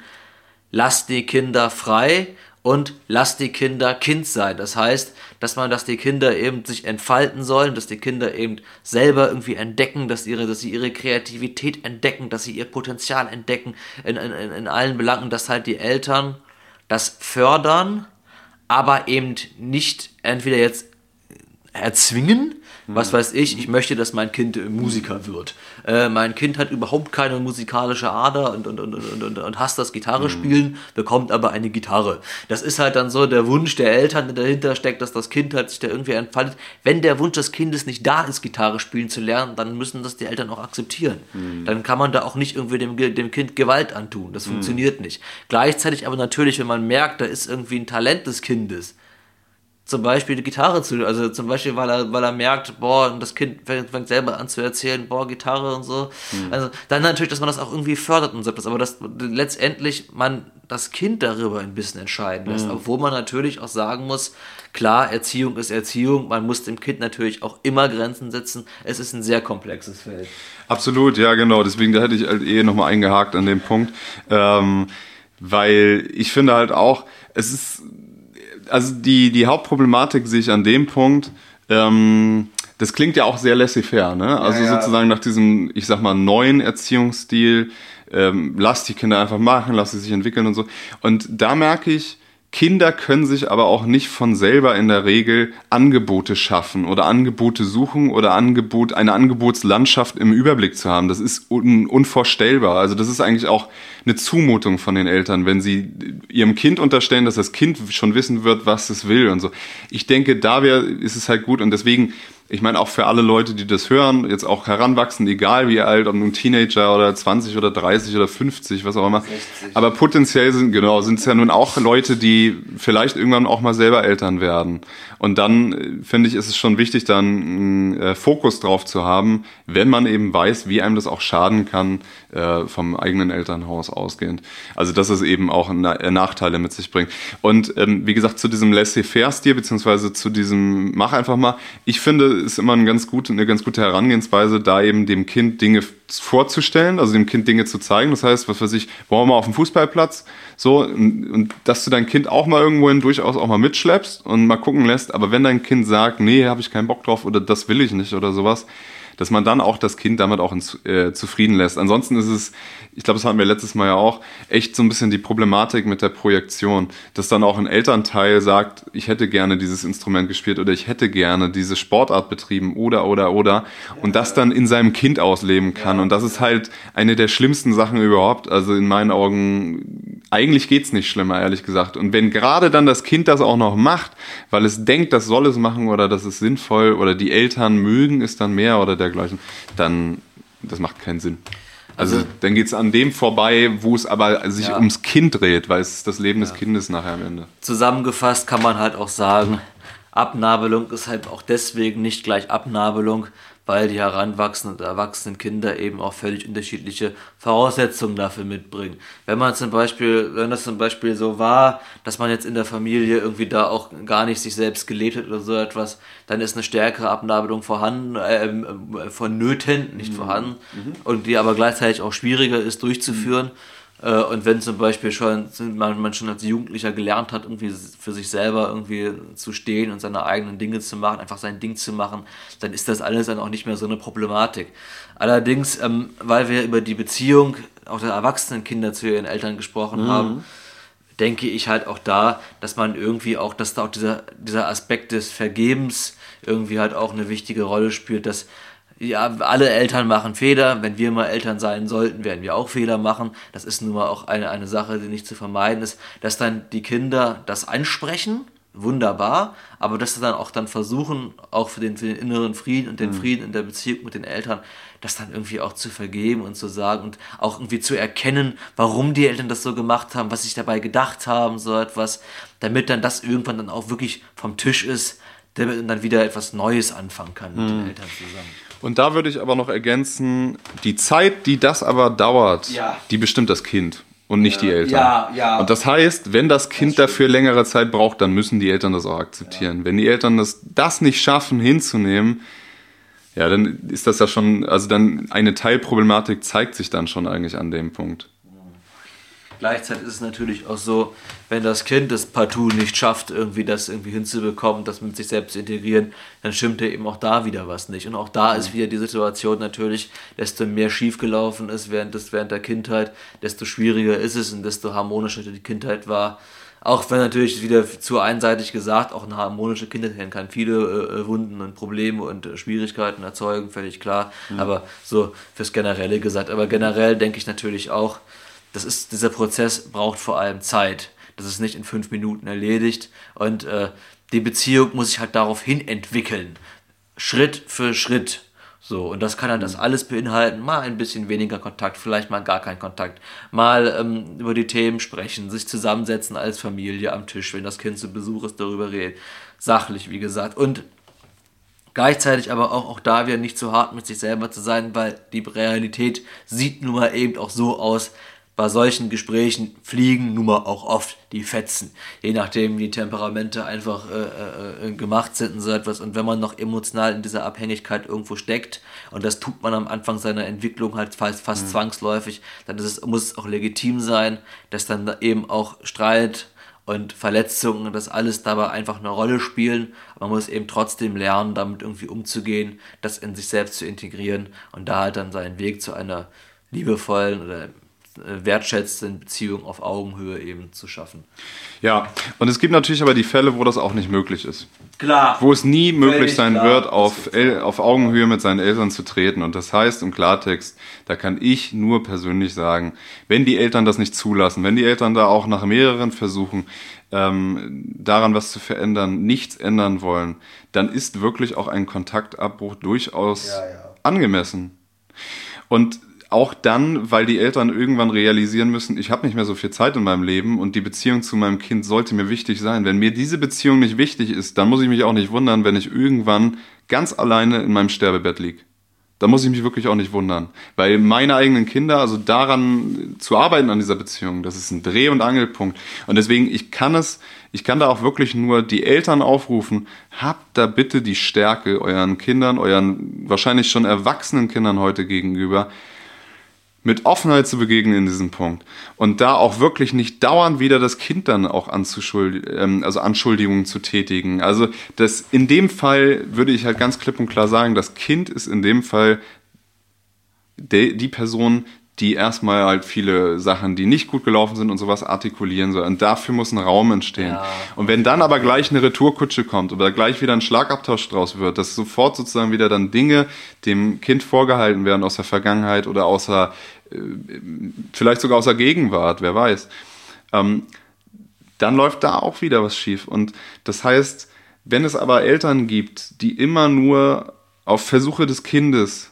lasst die Kinder frei und lasst die Kinder Kind sein. Das heißt, dass man, dass die Kinder eben sich entfalten sollen, dass die Kinder eben selber irgendwie entdecken, dass, ihre, dass sie ihre Kreativität entdecken, dass sie ihr Potenzial entdecken in, in, in allen Belangen, dass halt die Eltern das fördern, aber eben nicht entweder jetzt erzwingen, was weiß ich, ich möchte, dass mein Kind Musiker wird. Äh, mein Kind hat überhaupt keine musikalische Ader und, und, und, und, und, und hasst das Gitarre spielen, bekommt aber eine Gitarre. Das ist halt dann so der Wunsch der Eltern, der dahinter steckt, dass das Kind halt sich da irgendwie entfaltet. Wenn der Wunsch des Kindes nicht da ist, Gitarre spielen zu lernen, dann müssen das die Eltern auch akzeptieren. Mhm. Dann kann man da auch nicht irgendwie dem, dem Kind Gewalt antun. Das mhm. funktioniert nicht. Gleichzeitig aber natürlich, wenn man merkt, da ist irgendwie ein Talent des Kindes, zum Beispiel die Gitarre zu, also zum Beispiel, weil er, weil er merkt, boah, das Kind fängt, fängt selber an zu erzählen, boah, Gitarre und so. Mhm. Also dann natürlich, dass man das auch irgendwie fördert und so etwas, aber dass letztendlich man das Kind darüber ein bisschen entscheiden lässt, mhm. obwohl man natürlich auch sagen muss, klar, Erziehung ist Erziehung, man muss dem Kind natürlich auch immer Grenzen setzen. Es ist ein sehr komplexes Feld. Absolut, ja, genau. Deswegen, da hätte ich halt eh nochmal eingehakt an dem Punkt, ähm, weil ich finde halt auch, es ist also die, die Hauptproblematik sehe ich an dem Punkt, ähm, das klingt ja auch sehr laissez-faire, ne? Also ja, ja. sozusagen nach diesem, ich sag mal, neuen Erziehungsstil, ähm, lass die Kinder einfach machen, lass sie sich entwickeln und so. Und da merke ich, Kinder können sich aber auch nicht von selber in der Regel Angebote schaffen oder Angebote suchen oder Angebot, eine Angebotslandschaft im Überblick zu haben. Das ist un, unvorstellbar. Also das ist eigentlich auch eine Zumutung von den Eltern, wenn sie ihrem Kind unterstellen, dass das Kind schon wissen wird, was es will und so. Ich denke, da wäre, ist es halt gut und deswegen ich meine auch für alle Leute, die das hören, jetzt auch heranwachsen, egal wie alt, ob ein Teenager oder 20 oder 30 oder 50, was auch immer. 60. Aber potenziell sind, genau, sind es ja nun auch Leute, die vielleicht irgendwann auch mal selber Eltern werden. Und dann äh, finde ich, ist es schon wichtig, dann einen äh, Fokus drauf zu haben, wenn man eben weiß, wie einem das auch schaden kann, äh, vom eigenen Elternhaus ausgehend. Also dass es eben auch Na äh, Nachteile mit sich bringt. Und ähm, wie gesagt, zu diesem Laissez-faire-Stil, beziehungsweise zu diesem Mach einfach mal, ich finde, ist immer ein ganz gut, eine ganz gute Herangehensweise, da eben dem Kind Dinge vorzustellen, also dem Kind Dinge zu zeigen. Das heißt, was weiß ich, wollen wir mal auf dem Fußballplatz, so, und, und dass du dein Kind auch mal irgendwohin durchaus auch mal mitschleppst und mal gucken lässt, aber wenn dein Kind sagt, nee, habe ich keinen Bock drauf oder das will ich nicht oder sowas, dass man dann auch das Kind damit auch ins, äh, zufrieden lässt. Ansonsten ist es, ich glaube, das hatten wir letztes Mal ja auch, echt so ein bisschen die Problematik mit der Projektion, dass dann auch ein Elternteil sagt, ich hätte gerne dieses Instrument gespielt oder ich hätte gerne diese Sportart betrieben oder, oder, oder und das dann in seinem Kind ausleben kann. Und das ist halt eine der schlimmsten Sachen überhaupt. Also in meinen Augen, eigentlich geht's nicht schlimmer, ehrlich gesagt. Und wenn gerade dann das Kind das auch noch macht, weil es denkt, das soll es machen oder das ist sinnvoll oder die Eltern mögen es dann mehr oder der dergleichen, dann das macht keinen Sinn. Also, also dann geht es an dem vorbei, wo es aber sich ja. ums Kind dreht, weil es das Leben ja. des Kindes nachher am Ende. Zusammengefasst kann man halt auch sagen, Abnabelung ist halt auch deswegen nicht gleich Abnabelung, weil die heranwachsenden und erwachsenen Kinder eben auch völlig unterschiedliche Voraussetzungen dafür mitbringen. Wenn man zum Beispiel, wenn das zum Beispiel so war, dass man jetzt in der Familie irgendwie da auch gar nicht sich selbst gelebt hat oder so etwas, dann ist eine stärkere Abnabelung vorhanden, äh, äh, vonnöten, nicht mhm. vorhanden, mhm. und die aber gleichzeitig auch schwieriger ist durchzuführen. Mhm und wenn zum Beispiel schon man, man schon als Jugendlicher gelernt hat, irgendwie für sich selber irgendwie zu stehen und seine eigenen Dinge zu machen, einfach sein Ding zu machen, dann ist das alles dann auch nicht mehr so eine Problematik. Allerdings, ähm, weil wir über die Beziehung auch der erwachsenen Kinder zu ihren Eltern gesprochen mhm. haben, denke ich halt auch da, dass man irgendwie auch, dass da auch dieser, dieser Aspekt des Vergebens irgendwie halt auch eine wichtige Rolle spielt, dass ja, alle Eltern machen Fehler. Wenn wir mal Eltern sein sollten, werden wir auch Fehler machen. Das ist nun mal auch eine, eine Sache, die nicht zu vermeiden ist, dass dann die Kinder das ansprechen. Wunderbar, aber dass sie dann auch dann versuchen, auch für den, für den inneren Frieden und den mhm. Frieden in der Beziehung mit den Eltern, das dann irgendwie auch zu vergeben und zu sagen und auch irgendwie zu erkennen, warum die Eltern das so gemacht haben, was sich dabei gedacht haben, so etwas, damit dann das irgendwann dann auch wirklich vom Tisch ist, damit dann wieder etwas Neues anfangen kann mit mhm. den Eltern zusammen. Und da würde ich aber noch ergänzen, die Zeit, die das aber dauert, ja. die bestimmt das Kind und nicht ja. die Eltern. Ja, ja. Und das heißt, wenn das Kind das dafür längere Zeit braucht, dann müssen die Eltern das auch akzeptieren. Ja. Wenn die Eltern das, das nicht schaffen hinzunehmen, ja, dann ist das ja schon, also dann eine Teilproblematik zeigt sich dann schon eigentlich an dem Punkt. Gleichzeitig ist es natürlich auch so, wenn das Kind das partout nicht schafft, irgendwie das irgendwie hinzubekommen, das mit sich selbst zu integrieren, dann stimmt ja eben auch da wieder was nicht. Und auch da ist wieder die Situation natürlich, desto mehr schiefgelaufen ist während, des, während der Kindheit, desto schwieriger ist es und desto harmonischer die Kindheit war. Auch wenn natürlich wieder zu einseitig gesagt, auch eine harmonische Kindheit kann viele äh, Wunden und Probleme und äh, Schwierigkeiten erzeugen, völlig klar. Mhm. Aber so fürs Generelle gesagt. Aber generell denke ich natürlich auch, das ist, dieser Prozess braucht vor allem Zeit. Das ist nicht in fünf Minuten erledigt. Und äh, die Beziehung muss sich halt daraufhin entwickeln. Schritt für Schritt. So, und das kann dann das mhm. alles beinhalten. Mal ein bisschen weniger Kontakt, vielleicht mal gar kein Kontakt. Mal ähm, über die Themen sprechen, sich zusammensetzen als Familie am Tisch, wenn das Kind zu Besuch ist, darüber reden. Sachlich, wie gesagt. Und gleichzeitig aber auch, auch da wieder nicht zu hart mit sich selber zu sein, weil die Realität sieht nun mal eben auch so aus, bei solchen Gesprächen fliegen nun mal auch oft die Fetzen, je nachdem wie die Temperamente einfach äh, äh, gemacht sind und so etwas. Und wenn man noch emotional in dieser Abhängigkeit irgendwo steckt, und das tut man am Anfang seiner Entwicklung halt fast, fast mhm. zwangsläufig, dann es, muss es auch legitim sein, dass dann eben auch Streit und Verletzungen, das alles dabei einfach eine Rolle spielen. man muss eben trotzdem lernen, damit irgendwie umzugehen, das in sich selbst zu integrieren und da halt dann seinen Weg zu einer liebevollen oder äh, wertschätzenden Beziehung auf Augenhöhe eben zu schaffen. Ja, und es gibt natürlich aber die Fälle, wo das auch nicht möglich ist. Klar. Wo es nie möglich sein klar. wird, auf, auf Augenhöhe mit seinen Eltern zu treten. Und das heißt im Klartext, da kann ich nur persönlich sagen, wenn die Eltern das nicht zulassen, wenn die Eltern da auch nach mehreren Versuchen ähm, daran was zu verändern, nichts ändern wollen, dann ist wirklich auch ein Kontaktabbruch durchaus Ja, ja. angemessen. Und auch dann, weil die Eltern irgendwann realisieren müssen, ich habe nicht mehr so viel Zeit in meinem Leben und die Beziehung zu meinem Kind sollte mir wichtig sein. Wenn mir diese Beziehung nicht wichtig ist, dann muss ich mich auch nicht wundern, wenn ich irgendwann ganz alleine in meinem Sterbebett liege. Da muss ich mich wirklich auch nicht wundern. Weil meine eigenen Kinder, also daran zu arbeiten an dieser Beziehung, das ist ein Dreh- und Angelpunkt. Und deswegen, ich kann es, ich kann da auch wirklich nur die Eltern aufrufen, habt da bitte die Stärke euren Kindern, euren wahrscheinlich schon erwachsenen Kindern heute gegenüber, mit Offenheit zu begegnen in diesem Punkt und da auch wirklich nicht dauernd wieder das Kind dann auch anzuschuld, ähm, also Anschuldigungen zu tätigen. Also das in dem Fall würde ich halt ganz klipp und klar sagen, das Kind ist in dem Fall de, die Person, die erstmal halt viele Sachen, die nicht gut gelaufen sind und sowas artikulieren soll. Und dafür muss ein Raum entstehen. Ja. Und wenn dann aber gleich eine Retourkutsche kommt oder gleich wieder ein Schlagabtausch draus wird, dass sofort sozusagen wieder dann Dinge dem Kind vorgehalten werden aus der Vergangenheit oder außer, vielleicht sogar aus der Gegenwart, wer weiß, ähm, dann läuft da auch wieder was schief. Und das heißt, wenn es aber Eltern gibt, die immer nur auf Versuche des Kindes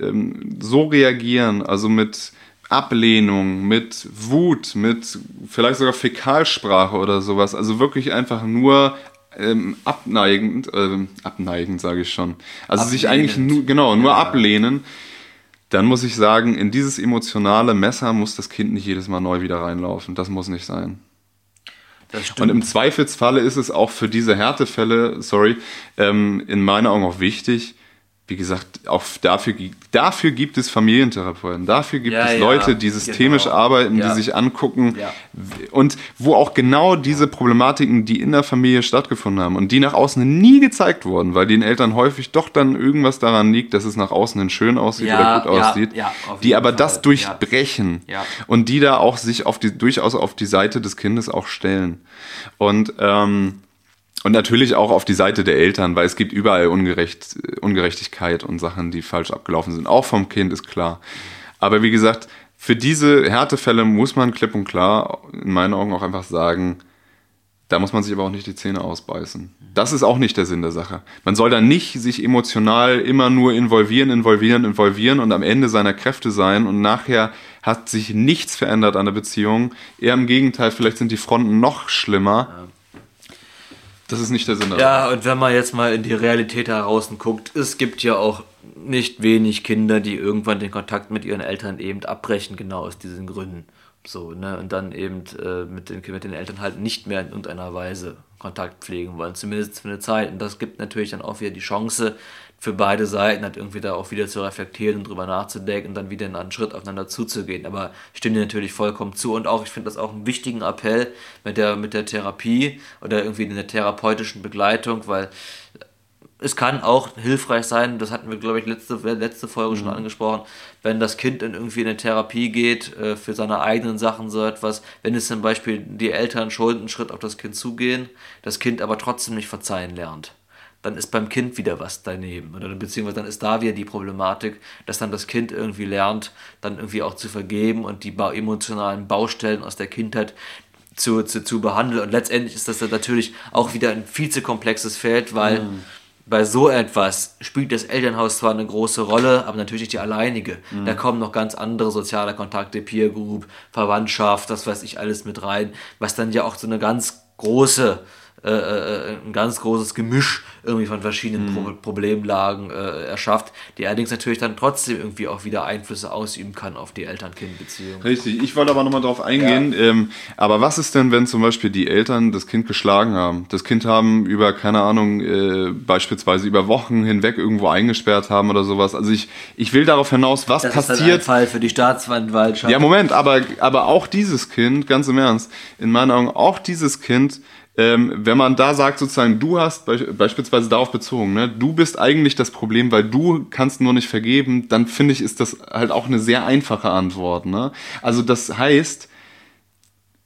ähm, so reagieren, also mit Ablehnung, mit Wut, mit vielleicht sogar Fäkalsprache oder sowas, also wirklich einfach nur ähm, abneigend, ähm, abneigend sage ich schon, also sich eigentlich Ablehnend. nur, genau, nur Ja. ablehnen, dann muss ich sagen, in dieses emotionale Messer muss das Kind nicht jedes Mal neu wieder reinlaufen. Das muss nicht sein. Und im Zweifelsfalle ist es auch für diese Härtefälle, sorry, ähm, in meinen Augen auch wichtig. Wie gesagt, auch dafür, dafür gibt es Familientherapeuten, dafür gibt Ja, es Leute, die systemisch genau. arbeiten, die sich angucken und wo auch genau diese Problematiken, die in der Familie stattgefunden haben und die nach außen nie gezeigt wurden, weil den Eltern häufig doch dann irgendwas daran liegt, dass es nach außen hin schön aussieht oder gut aussieht, die aber Fall. das durchbrechen und die da auch sich auf die, durchaus auf die Seite des Kindes auch stellen. Und, ähm, und natürlich auch auf die Seite der Eltern, weil es gibt überall Ungerecht, Ungerechtigkeit und Sachen, die falsch abgelaufen sind. Auch vom Kind ist klar. Aber wie gesagt, für diese Härtefälle muss man klipp und klar in meinen Augen auch einfach sagen, da muss man sich aber auch nicht die Zähne ausbeißen. Das ist auch nicht der Sinn der Sache. Man soll da nicht sich emotional immer nur involvieren, involvieren, involvieren und am Ende seiner Kräfte sein und nachher hat sich nichts verändert an der Beziehung. Eher im Gegenteil, vielleicht sind die Fronten noch schlimmer. Das ist nicht der Sinn. Ja, und wenn man jetzt mal in die Realität da draußen guckt, es gibt ja auch nicht wenig Kinder, die irgendwann den Kontakt mit ihren Eltern eben abbrechen, genau aus diesen Gründen. So, ne? Und dann eben äh, mit, den, mit den Eltern halt nicht mehr in irgendeiner Weise Kontakt pflegen wollen, zumindest für eine Zeit. Und das gibt natürlich dann auch wieder die Chance für beide Seiten, halt irgendwie da auch wieder zu reflektieren und drüber nachzudenken und dann wieder einen Schritt aufeinander zuzugehen. Aber ich stimme dir natürlich vollkommen zu und auch, ich finde das auch einen wichtigen Appell mit der, mit der Therapie oder irgendwie in der therapeutischen Begleitung, weil es kann auch hilfreich sein, das hatten wir, glaube ich, letzte, letzte Folge schon angesprochen, wenn das Kind dann irgendwie in eine Therapie geht, äh, für seine eigenen Sachen so etwas, wenn es zum Beispiel die Eltern schuld einen Schritt auf das Kind zugehen, das Kind aber trotzdem nicht verzeihen lernt. Dann ist beim Kind wieder was daneben. Oder beziehungsweise dann ist da wieder die Problematik, dass dann das Kind irgendwie lernt, dann irgendwie auch zu vergeben und die emotionalen Baustellen aus der Kindheit zu, zu, zu behandeln. Und letztendlich ist das dann natürlich auch wieder ein viel zu komplexes Feld, weil bei so etwas spielt das Elternhaus zwar eine große Rolle, aber natürlich nicht die alleinige. Da kommen noch ganz andere soziale Kontakte, Peer Group, Verwandtschaft, das weiß ich alles mit rein, was dann ja auch so eine ganz große äh, äh, ein ganz großes Gemisch irgendwie von verschiedenen Pro Problemlagen äh, erschafft, die allerdings natürlich dann trotzdem irgendwie auch wieder Einflüsse ausüben kann auf die Eltern-Kind-Beziehung. Richtig, ich wollte aber nochmal drauf eingehen. Ähm, aber was ist denn, wenn zum Beispiel die Eltern das Kind geschlagen haben? Das Kind haben über, keine Ahnung, äh, beispielsweise über Wochen hinweg irgendwo eingesperrt haben oder sowas. Also ich, ich will darauf hinaus, was Das ist dann ein passiert. Fall für die Staatsanwaltschaft. Ja, Moment, aber, aber auch dieses Kind, ganz im Ernst, in meinen Augen, auch dieses Kind ähm, wenn man da sagt, sozusagen, du hast be beispielsweise darauf bezogen, ne, du bist eigentlich das Problem, weil du kannst nur nicht vergeben, dann finde ich, ist das halt auch eine sehr einfache Antwort. Ne? Also das heißt,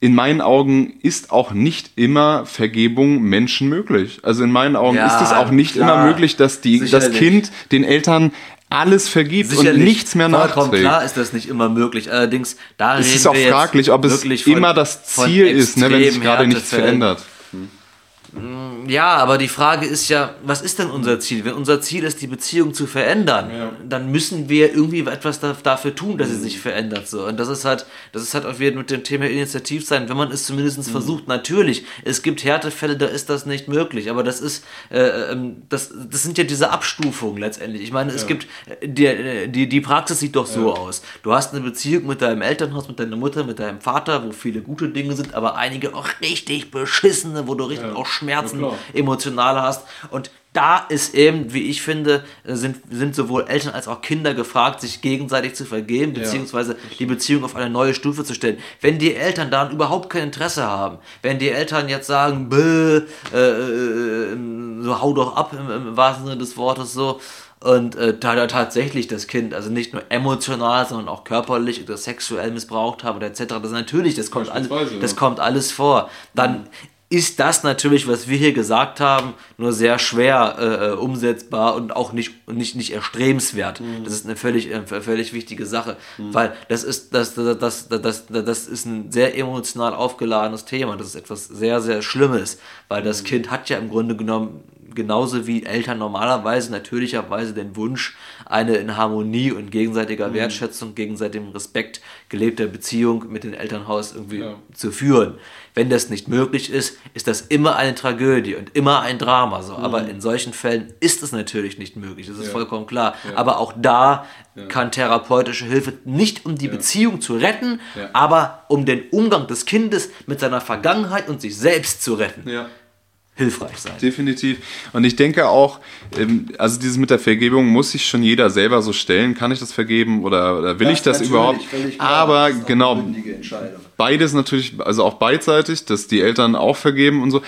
in meinen Augen ist auch nicht immer Vergebung Menschen möglich. Also in meinen Augen ja, ist es auch nicht klar. immer möglich, dass die, das Kind den Eltern alles vergibt Sicherlich. und nichts mehr nachträgt. klar ist das nicht immer möglich. Allerdings, da es ist auch fraglich, ob es immer das Ziel ist, ne, wenn sich gerade nichts verändert. Mm, ja, aber die Frage ist ja, was ist denn unser Ziel? Wenn unser Ziel ist, die Beziehung zu verändern, ja. dann müssen wir irgendwie etwas da, dafür tun, dass sie sich verändert. So. Und das ist halt, das ist halt auch wieder mit dem Thema Initiativ sein, wenn man es zumindest mhm. versucht. Natürlich, es gibt Härtefälle, da ist das nicht möglich, aber das ist, äh, ähm, das, das sind ja diese Abstufungen letztendlich. Ich meine, es ja. gibt, äh, die, äh, die, die Praxis sieht doch so ja. aus. Du hast eine Beziehung mit deinem Elternhaus, mit deiner Mutter, mit deinem Vater, wo viele gute Dinge sind, aber einige auch richtig beschissene, wo du richtig auch Schmerzen emotional hast. Und da ist eben, wie ich finde, sind, sind sowohl Eltern als auch Kinder gefragt, sich gegenseitig zu vergeben, beziehungsweise die Beziehung auf eine neue Stufe zu stellen. Wenn die Eltern daran überhaupt kein Interesse haben, wenn die Eltern jetzt sagen, Bäh, äh, äh, so hau doch ab im, im wahrsten Sinne des Wortes so, und äh, da tatsächlich das Kind, also nicht nur emotional, sondern auch körperlich oder sexuell missbraucht haben oder etc. Das natürlich, das kommt alles, das kommt alles vor. Dann ist das natürlich, was wir hier gesagt haben, nur sehr schwer äh, äh, umsetzbar und auch nicht, nicht, nicht erstrebenswert. Mhm. Das ist eine völlig, äh, völlig wichtige Sache, mhm. weil das ist, das, das, das, das, das ist ein sehr emotional aufgeladenes Thema. Das ist etwas sehr, sehr Schlimmes, weil das mhm. Kind hat ja im Grunde genommen genauso wie Eltern normalerweise natürlicherweise den Wunsch, eine in Harmonie und gegenseitiger mhm. Wertschätzung, gegenseitigem Respekt gelebter Beziehung mit dem Elternhaus irgendwie ja. zu führen. Wenn das nicht möglich ist, ist das immer eine Tragödie und immer ein Drama. So. Mhm. Aber in solchen Fällen ist es natürlich nicht möglich, das ist ja. vollkommen klar. Ja. Aber auch da kann therapeutische Hilfe nicht um die Beziehung zu retten, aber um den Umgang des Kindes mit seiner Vergangenheit und sich selbst zu retten hilfreich sein. Definitiv. Und ich denke auch, ähm, also dieses mit der Vergebung muss sich schon jeder selber so stellen. Kann ich das vergeben oder, oder will das ich das überhaupt? Aber genau, beides natürlich, also auch beidseitig, dass die Eltern auch vergeben und so.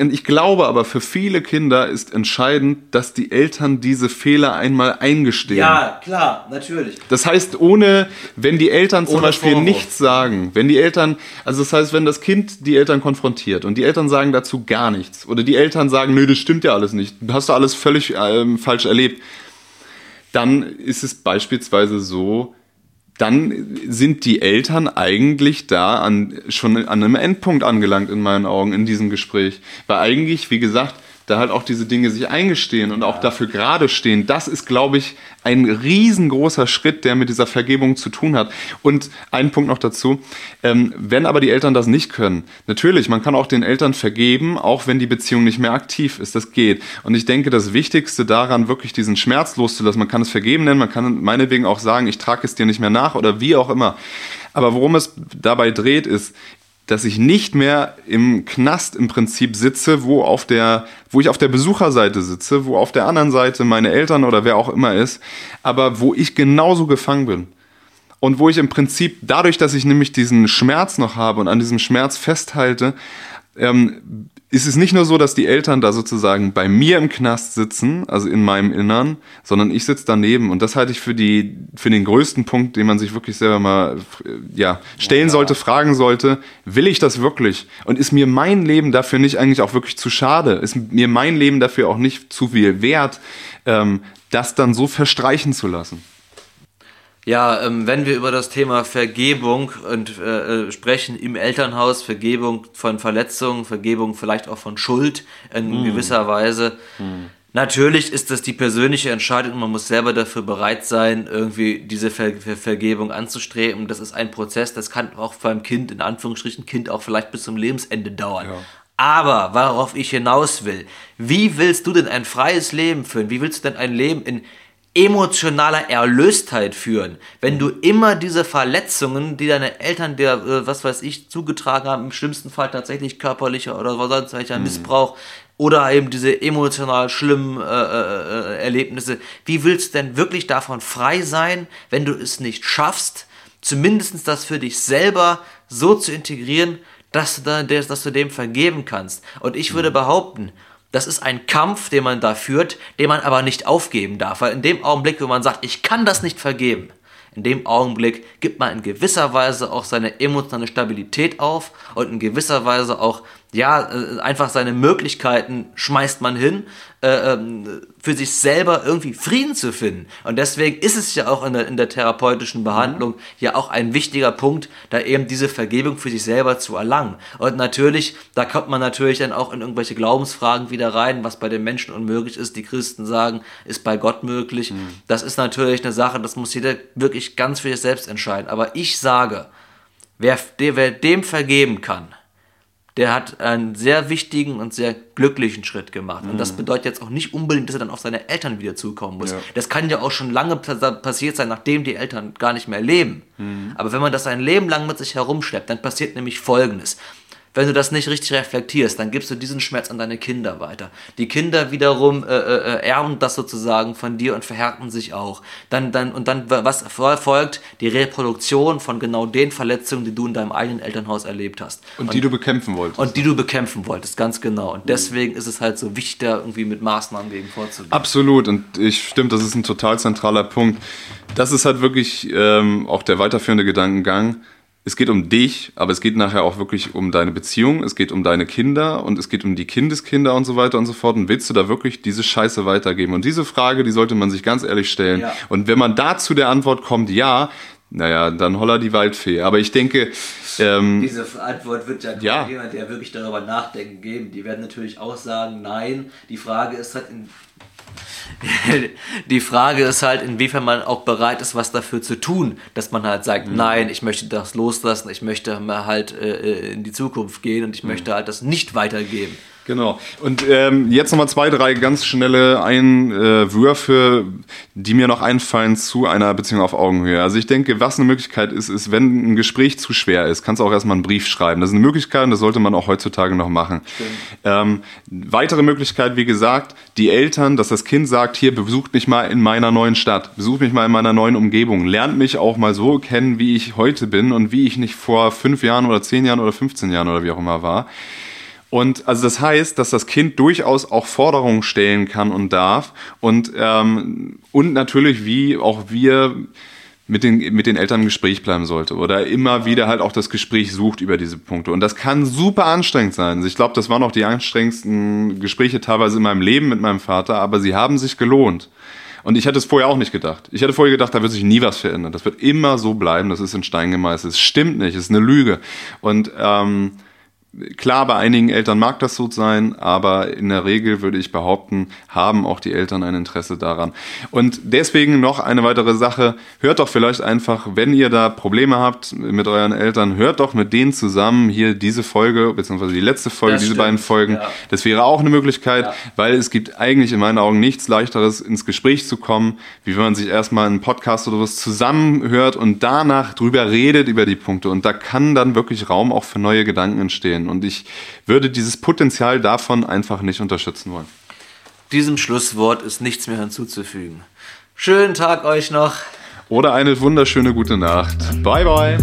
Ich glaube aber, für viele Kinder ist entscheidend, dass die Eltern diese Fehler einmal eingestehen. Ja, klar, natürlich. Das heißt, ohne, wenn die Eltern zum ohne Beispiel Vorwurf. nichts sagen, wenn die Eltern, also das heißt, wenn das Kind die Eltern konfrontiert und die Eltern sagen dazu gar nichts oder die Eltern sagen, nö, das stimmt ja alles nicht, hast du alles völlig ähm, falsch erlebt, dann ist es beispielsweise so, dann sind die Eltern eigentlich da an, schon an einem Endpunkt angelangt in meinen Augen in diesem Gespräch. Weil eigentlich, wie gesagt, da halt auch diese Dinge sich eingestehen und auch dafür gerade stehen, das ist, glaube ich, ein riesengroßer Schritt, der mit dieser Vergebung zu tun hat. Und ein Punkt noch dazu, ähm, wenn aber die Eltern das nicht können, natürlich, man kann auch den Eltern vergeben, auch wenn die Beziehung nicht mehr aktiv ist, das geht. Und ich denke, das Wichtigste daran, wirklich diesen Schmerz loszulassen, man kann es vergeben nennen, man kann meinetwegen auch sagen, ich trage es dir nicht mehr nach oder wie auch immer. Aber worum es dabei dreht, ist, dass ich nicht mehr im Knast im Prinzip sitze, wo auf der, wo ich auf der Besucherseite sitze, wo auf der anderen Seite meine Eltern oder wer auch immer ist, aber wo ich genauso gefangen bin. Und wo ich im Prinzip dadurch, dass ich nämlich diesen Schmerz noch habe und an diesem Schmerz festhalte, ähm, ist es nicht nur so, dass die Eltern da sozusagen bei mir im Knast sitzen, also in meinem Innern, sondern ich sitze daneben. Und das halte ich für, die, für den größten Punkt, den man sich wirklich selber mal ja, stellen ja. sollte, fragen sollte. Will ich das wirklich? Und ist mir mein Leben dafür nicht eigentlich auch wirklich zu schade? Ist mir mein Leben dafür auch nicht zu viel wert, ähm, das dann so verstreichen zu lassen? Ja, ähm, wenn wir über das Thema Vergebung und äh, äh, sprechen im Elternhaus, Vergebung von Verletzungen, Vergebung vielleicht auch von Schuld in mm. gewisser Weise. Mm. Natürlich ist das die persönliche Entscheidung und man muss selber dafür bereit sein, irgendwie diese Ver Ver Vergebung anzustreben. Das ist ein Prozess, das kann auch beim Kind, in Anführungsstrichen Kind, auch vielleicht bis zum Lebensende dauern. Ja. Aber worauf ich hinaus will, wie willst du denn ein freies Leben führen? Wie willst du denn ein Leben in emotionaler Erlöstheit führen, wenn du immer diese Verletzungen, die deine Eltern dir, äh, was weiß ich, zugetragen haben, im schlimmsten Fall tatsächlich körperlicher oder sonst welcher mhm. Missbrauch oder eben diese emotional schlimmen äh, äh, äh, Erlebnisse, wie willst du denn wirklich davon frei sein, wenn du es nicht schaffst, zumindest das für dich selber so zu integrieren, dass du, da, dass du dem vergeben kannst. Und ich würde behaupten, das ist ein Kampf, den man da führt, den man aber nicht aufgeben darf. Weil in dem Augenblick, wo man sagt, ich kann das nicht vergeben, in dem Augenblick gibt man in gewisser Weise auch seine emotionale Stabilität auf und in gewisser Weise auch ja, äh, einfach seine Möglichkeiten schmeißt man hin, äh, ähm, für sich selber irgendwie Frieden zu finden. Und deswegen ist es ja auch in der, in der therapeutischen Behandlung mhm. ja auch ein wichtiger Punkt, da eben diese Vergebung für sich selber zu erlangen. Und natürlich, da kommt man natürlich dann auch in irgendwelche Glaubensfragen wieder rein, was bei den Menschen unmöglich ist. Die Christen sagen, ist bei Gott möglich. Mhm. Das ist natürlich eine Sache, das muss jeder wirklich ganz für sich selbst entscheiden. Aber ich sage, wer, wer dem vergeben kann, der hat einen sehr wichtigen und sehr glücklichen Schritt gemacht. Und das mhm. bedeutet jetzt auch nicht unbedingt, dass er dann auf seine Eltern wieder zukommen muss. Ja. Das kann ja auch schon lange passiert sein, nachdem die Eltern gar nicht mehr leben. Mhm. Aber wenn man das ein Leben lang mit sich herumschleppt, dann passiert nämlich Folgendes. Wenn du das nicht richtig reflektierst, dann gibst du diesen Schmerz an deine Kinder weiter. Die Kinder wiederum äh, äh, erben das sozusagen von dir und verhärten sich auch. Dann, dann, und dann, was folgt? Die Reproduktion von genau den Verletzungen, die du in deinem eigenen Elternhaus erlebt hast. Und, und die du bekämpfen wolltest. Und die du bekämpfen wolltest, ganz genau. Und deswegen ist es halt so wichtig, da irgendwie mit Maßnahmen gegen vorzugehen. Absolut. Und ich stimmt, das ist ein total zentraler Punkt. Das ist halt wirklich ähm, auch der weiterführende Gedankengang es geht um dich, aber es geht nachher auch wirklich um deine Beziehung, es geht um deine Kinder und es geht um die Kindeskinder und so weiter und so fort. Und willst du da wirklich diese Scheiße weitergeben? Und diese Frage, die sollte man sich ganz ehrlich stellen. Ja. Und wenn man da zu der Antwort kommt, ja, naja, dann holla die Waldfee. Aber ich denke. Ähm, Diese Antwort wird ja, ja. jemand, der wirklich darüber nachdenken, geben. Die werden natürlich auch sagen, nein. Die Frage ist halt, in, (laughs) die Frage ist halt, inwiefern man auch bereit ist, was dafür zu tun, dass man halt sagt, mhm. nein, ich möchte das loslassen, ich möchte halt äh, in die Zukunft gehen und ich mhm. möchte halt das nicht weitergeben. Genau. Und ähm, jetzt nochmal zwei, drei ganz schnelle Einwürfe, die mir noch einfallen zu einer Beziehung auf Augenhöhe. Also ich denke, was eine Möglichkeit ist, ist, wenn ein Gespräch zu schwer ist, kannst du auch erstmal einen Brief schreiben. Das ist eine Möglichkeit und das sollte man auch heutzutage noch machen. Ähm, weitere Möglichkeit, wie gesagt, die Eltern, dass das Kind sagt, hier, besucht mich mal in meiner neuen Stadt, besucht mich mal in meiner neuen Umgebung, lernt mich auch mal so kennen, wie ich heute bin und wie ich nicht vor fünf Jahren oder zehn Jahren oder 15 Jahren oder wie auch immer war. Und also das heißt, dass das Kind durchaus auch Forderungen stellen kann und darf. Und, ähm, und natürlich, wie auch wir mit den, mit den Eltern im Gespräch bleiben sollte oder immer wieder halt auch das Gespräch sucht über diese Punkte. Und das kann super anstrengend sein. Ich glaube, das waren auch die anstrengendsten Gespräche teilweise in meinem Leben mit meinem Vater, aber sie haben sich gelohnt. Und ich hätte es vorher auch nicht gedacht. Ich hätte vorher gedacht, da wird sich nie was verändern. Das wird immer so bleiben, das ist in Stein gemeißelt. Es stimmt nicht, es ist eine Lüge. Und ähm, Klar, bei einigen Eltern mag das so sein, aber in der Regel würde ich behaupten, haben auch die Eltern ein Interesse daran. Und deswegen noch eine weitere Sache. Hört doch vielleicht einfach, wenn ihr da Probleme habt mit euren Eltern, hört doch mit denen zusammen hier diese Folge, beziehungsweise die letzte Folge, das diese stimmt. beiden Folgen. Ja. Das wäre auch eine Möglichkeit, ja. weil es gibt eigentlich in meinen Augen nichts leichteres, ins Gespräch zu kommen, wie wenn man sich erstmal einen Podcast oder was zusammenhört und danach drüber redet über die Punkte. Und da kann dann wirklich Raum auch für neue Gedanken entstehen. Und ich würde dieses Potenzial davon einfach nicht unterstützen wollen. Diesem Schlusswort ist nichts mehr hinzuzufügen. Schönen Tag euch noch. Oder eine wunderschöne gute Nacht. Bye, bye.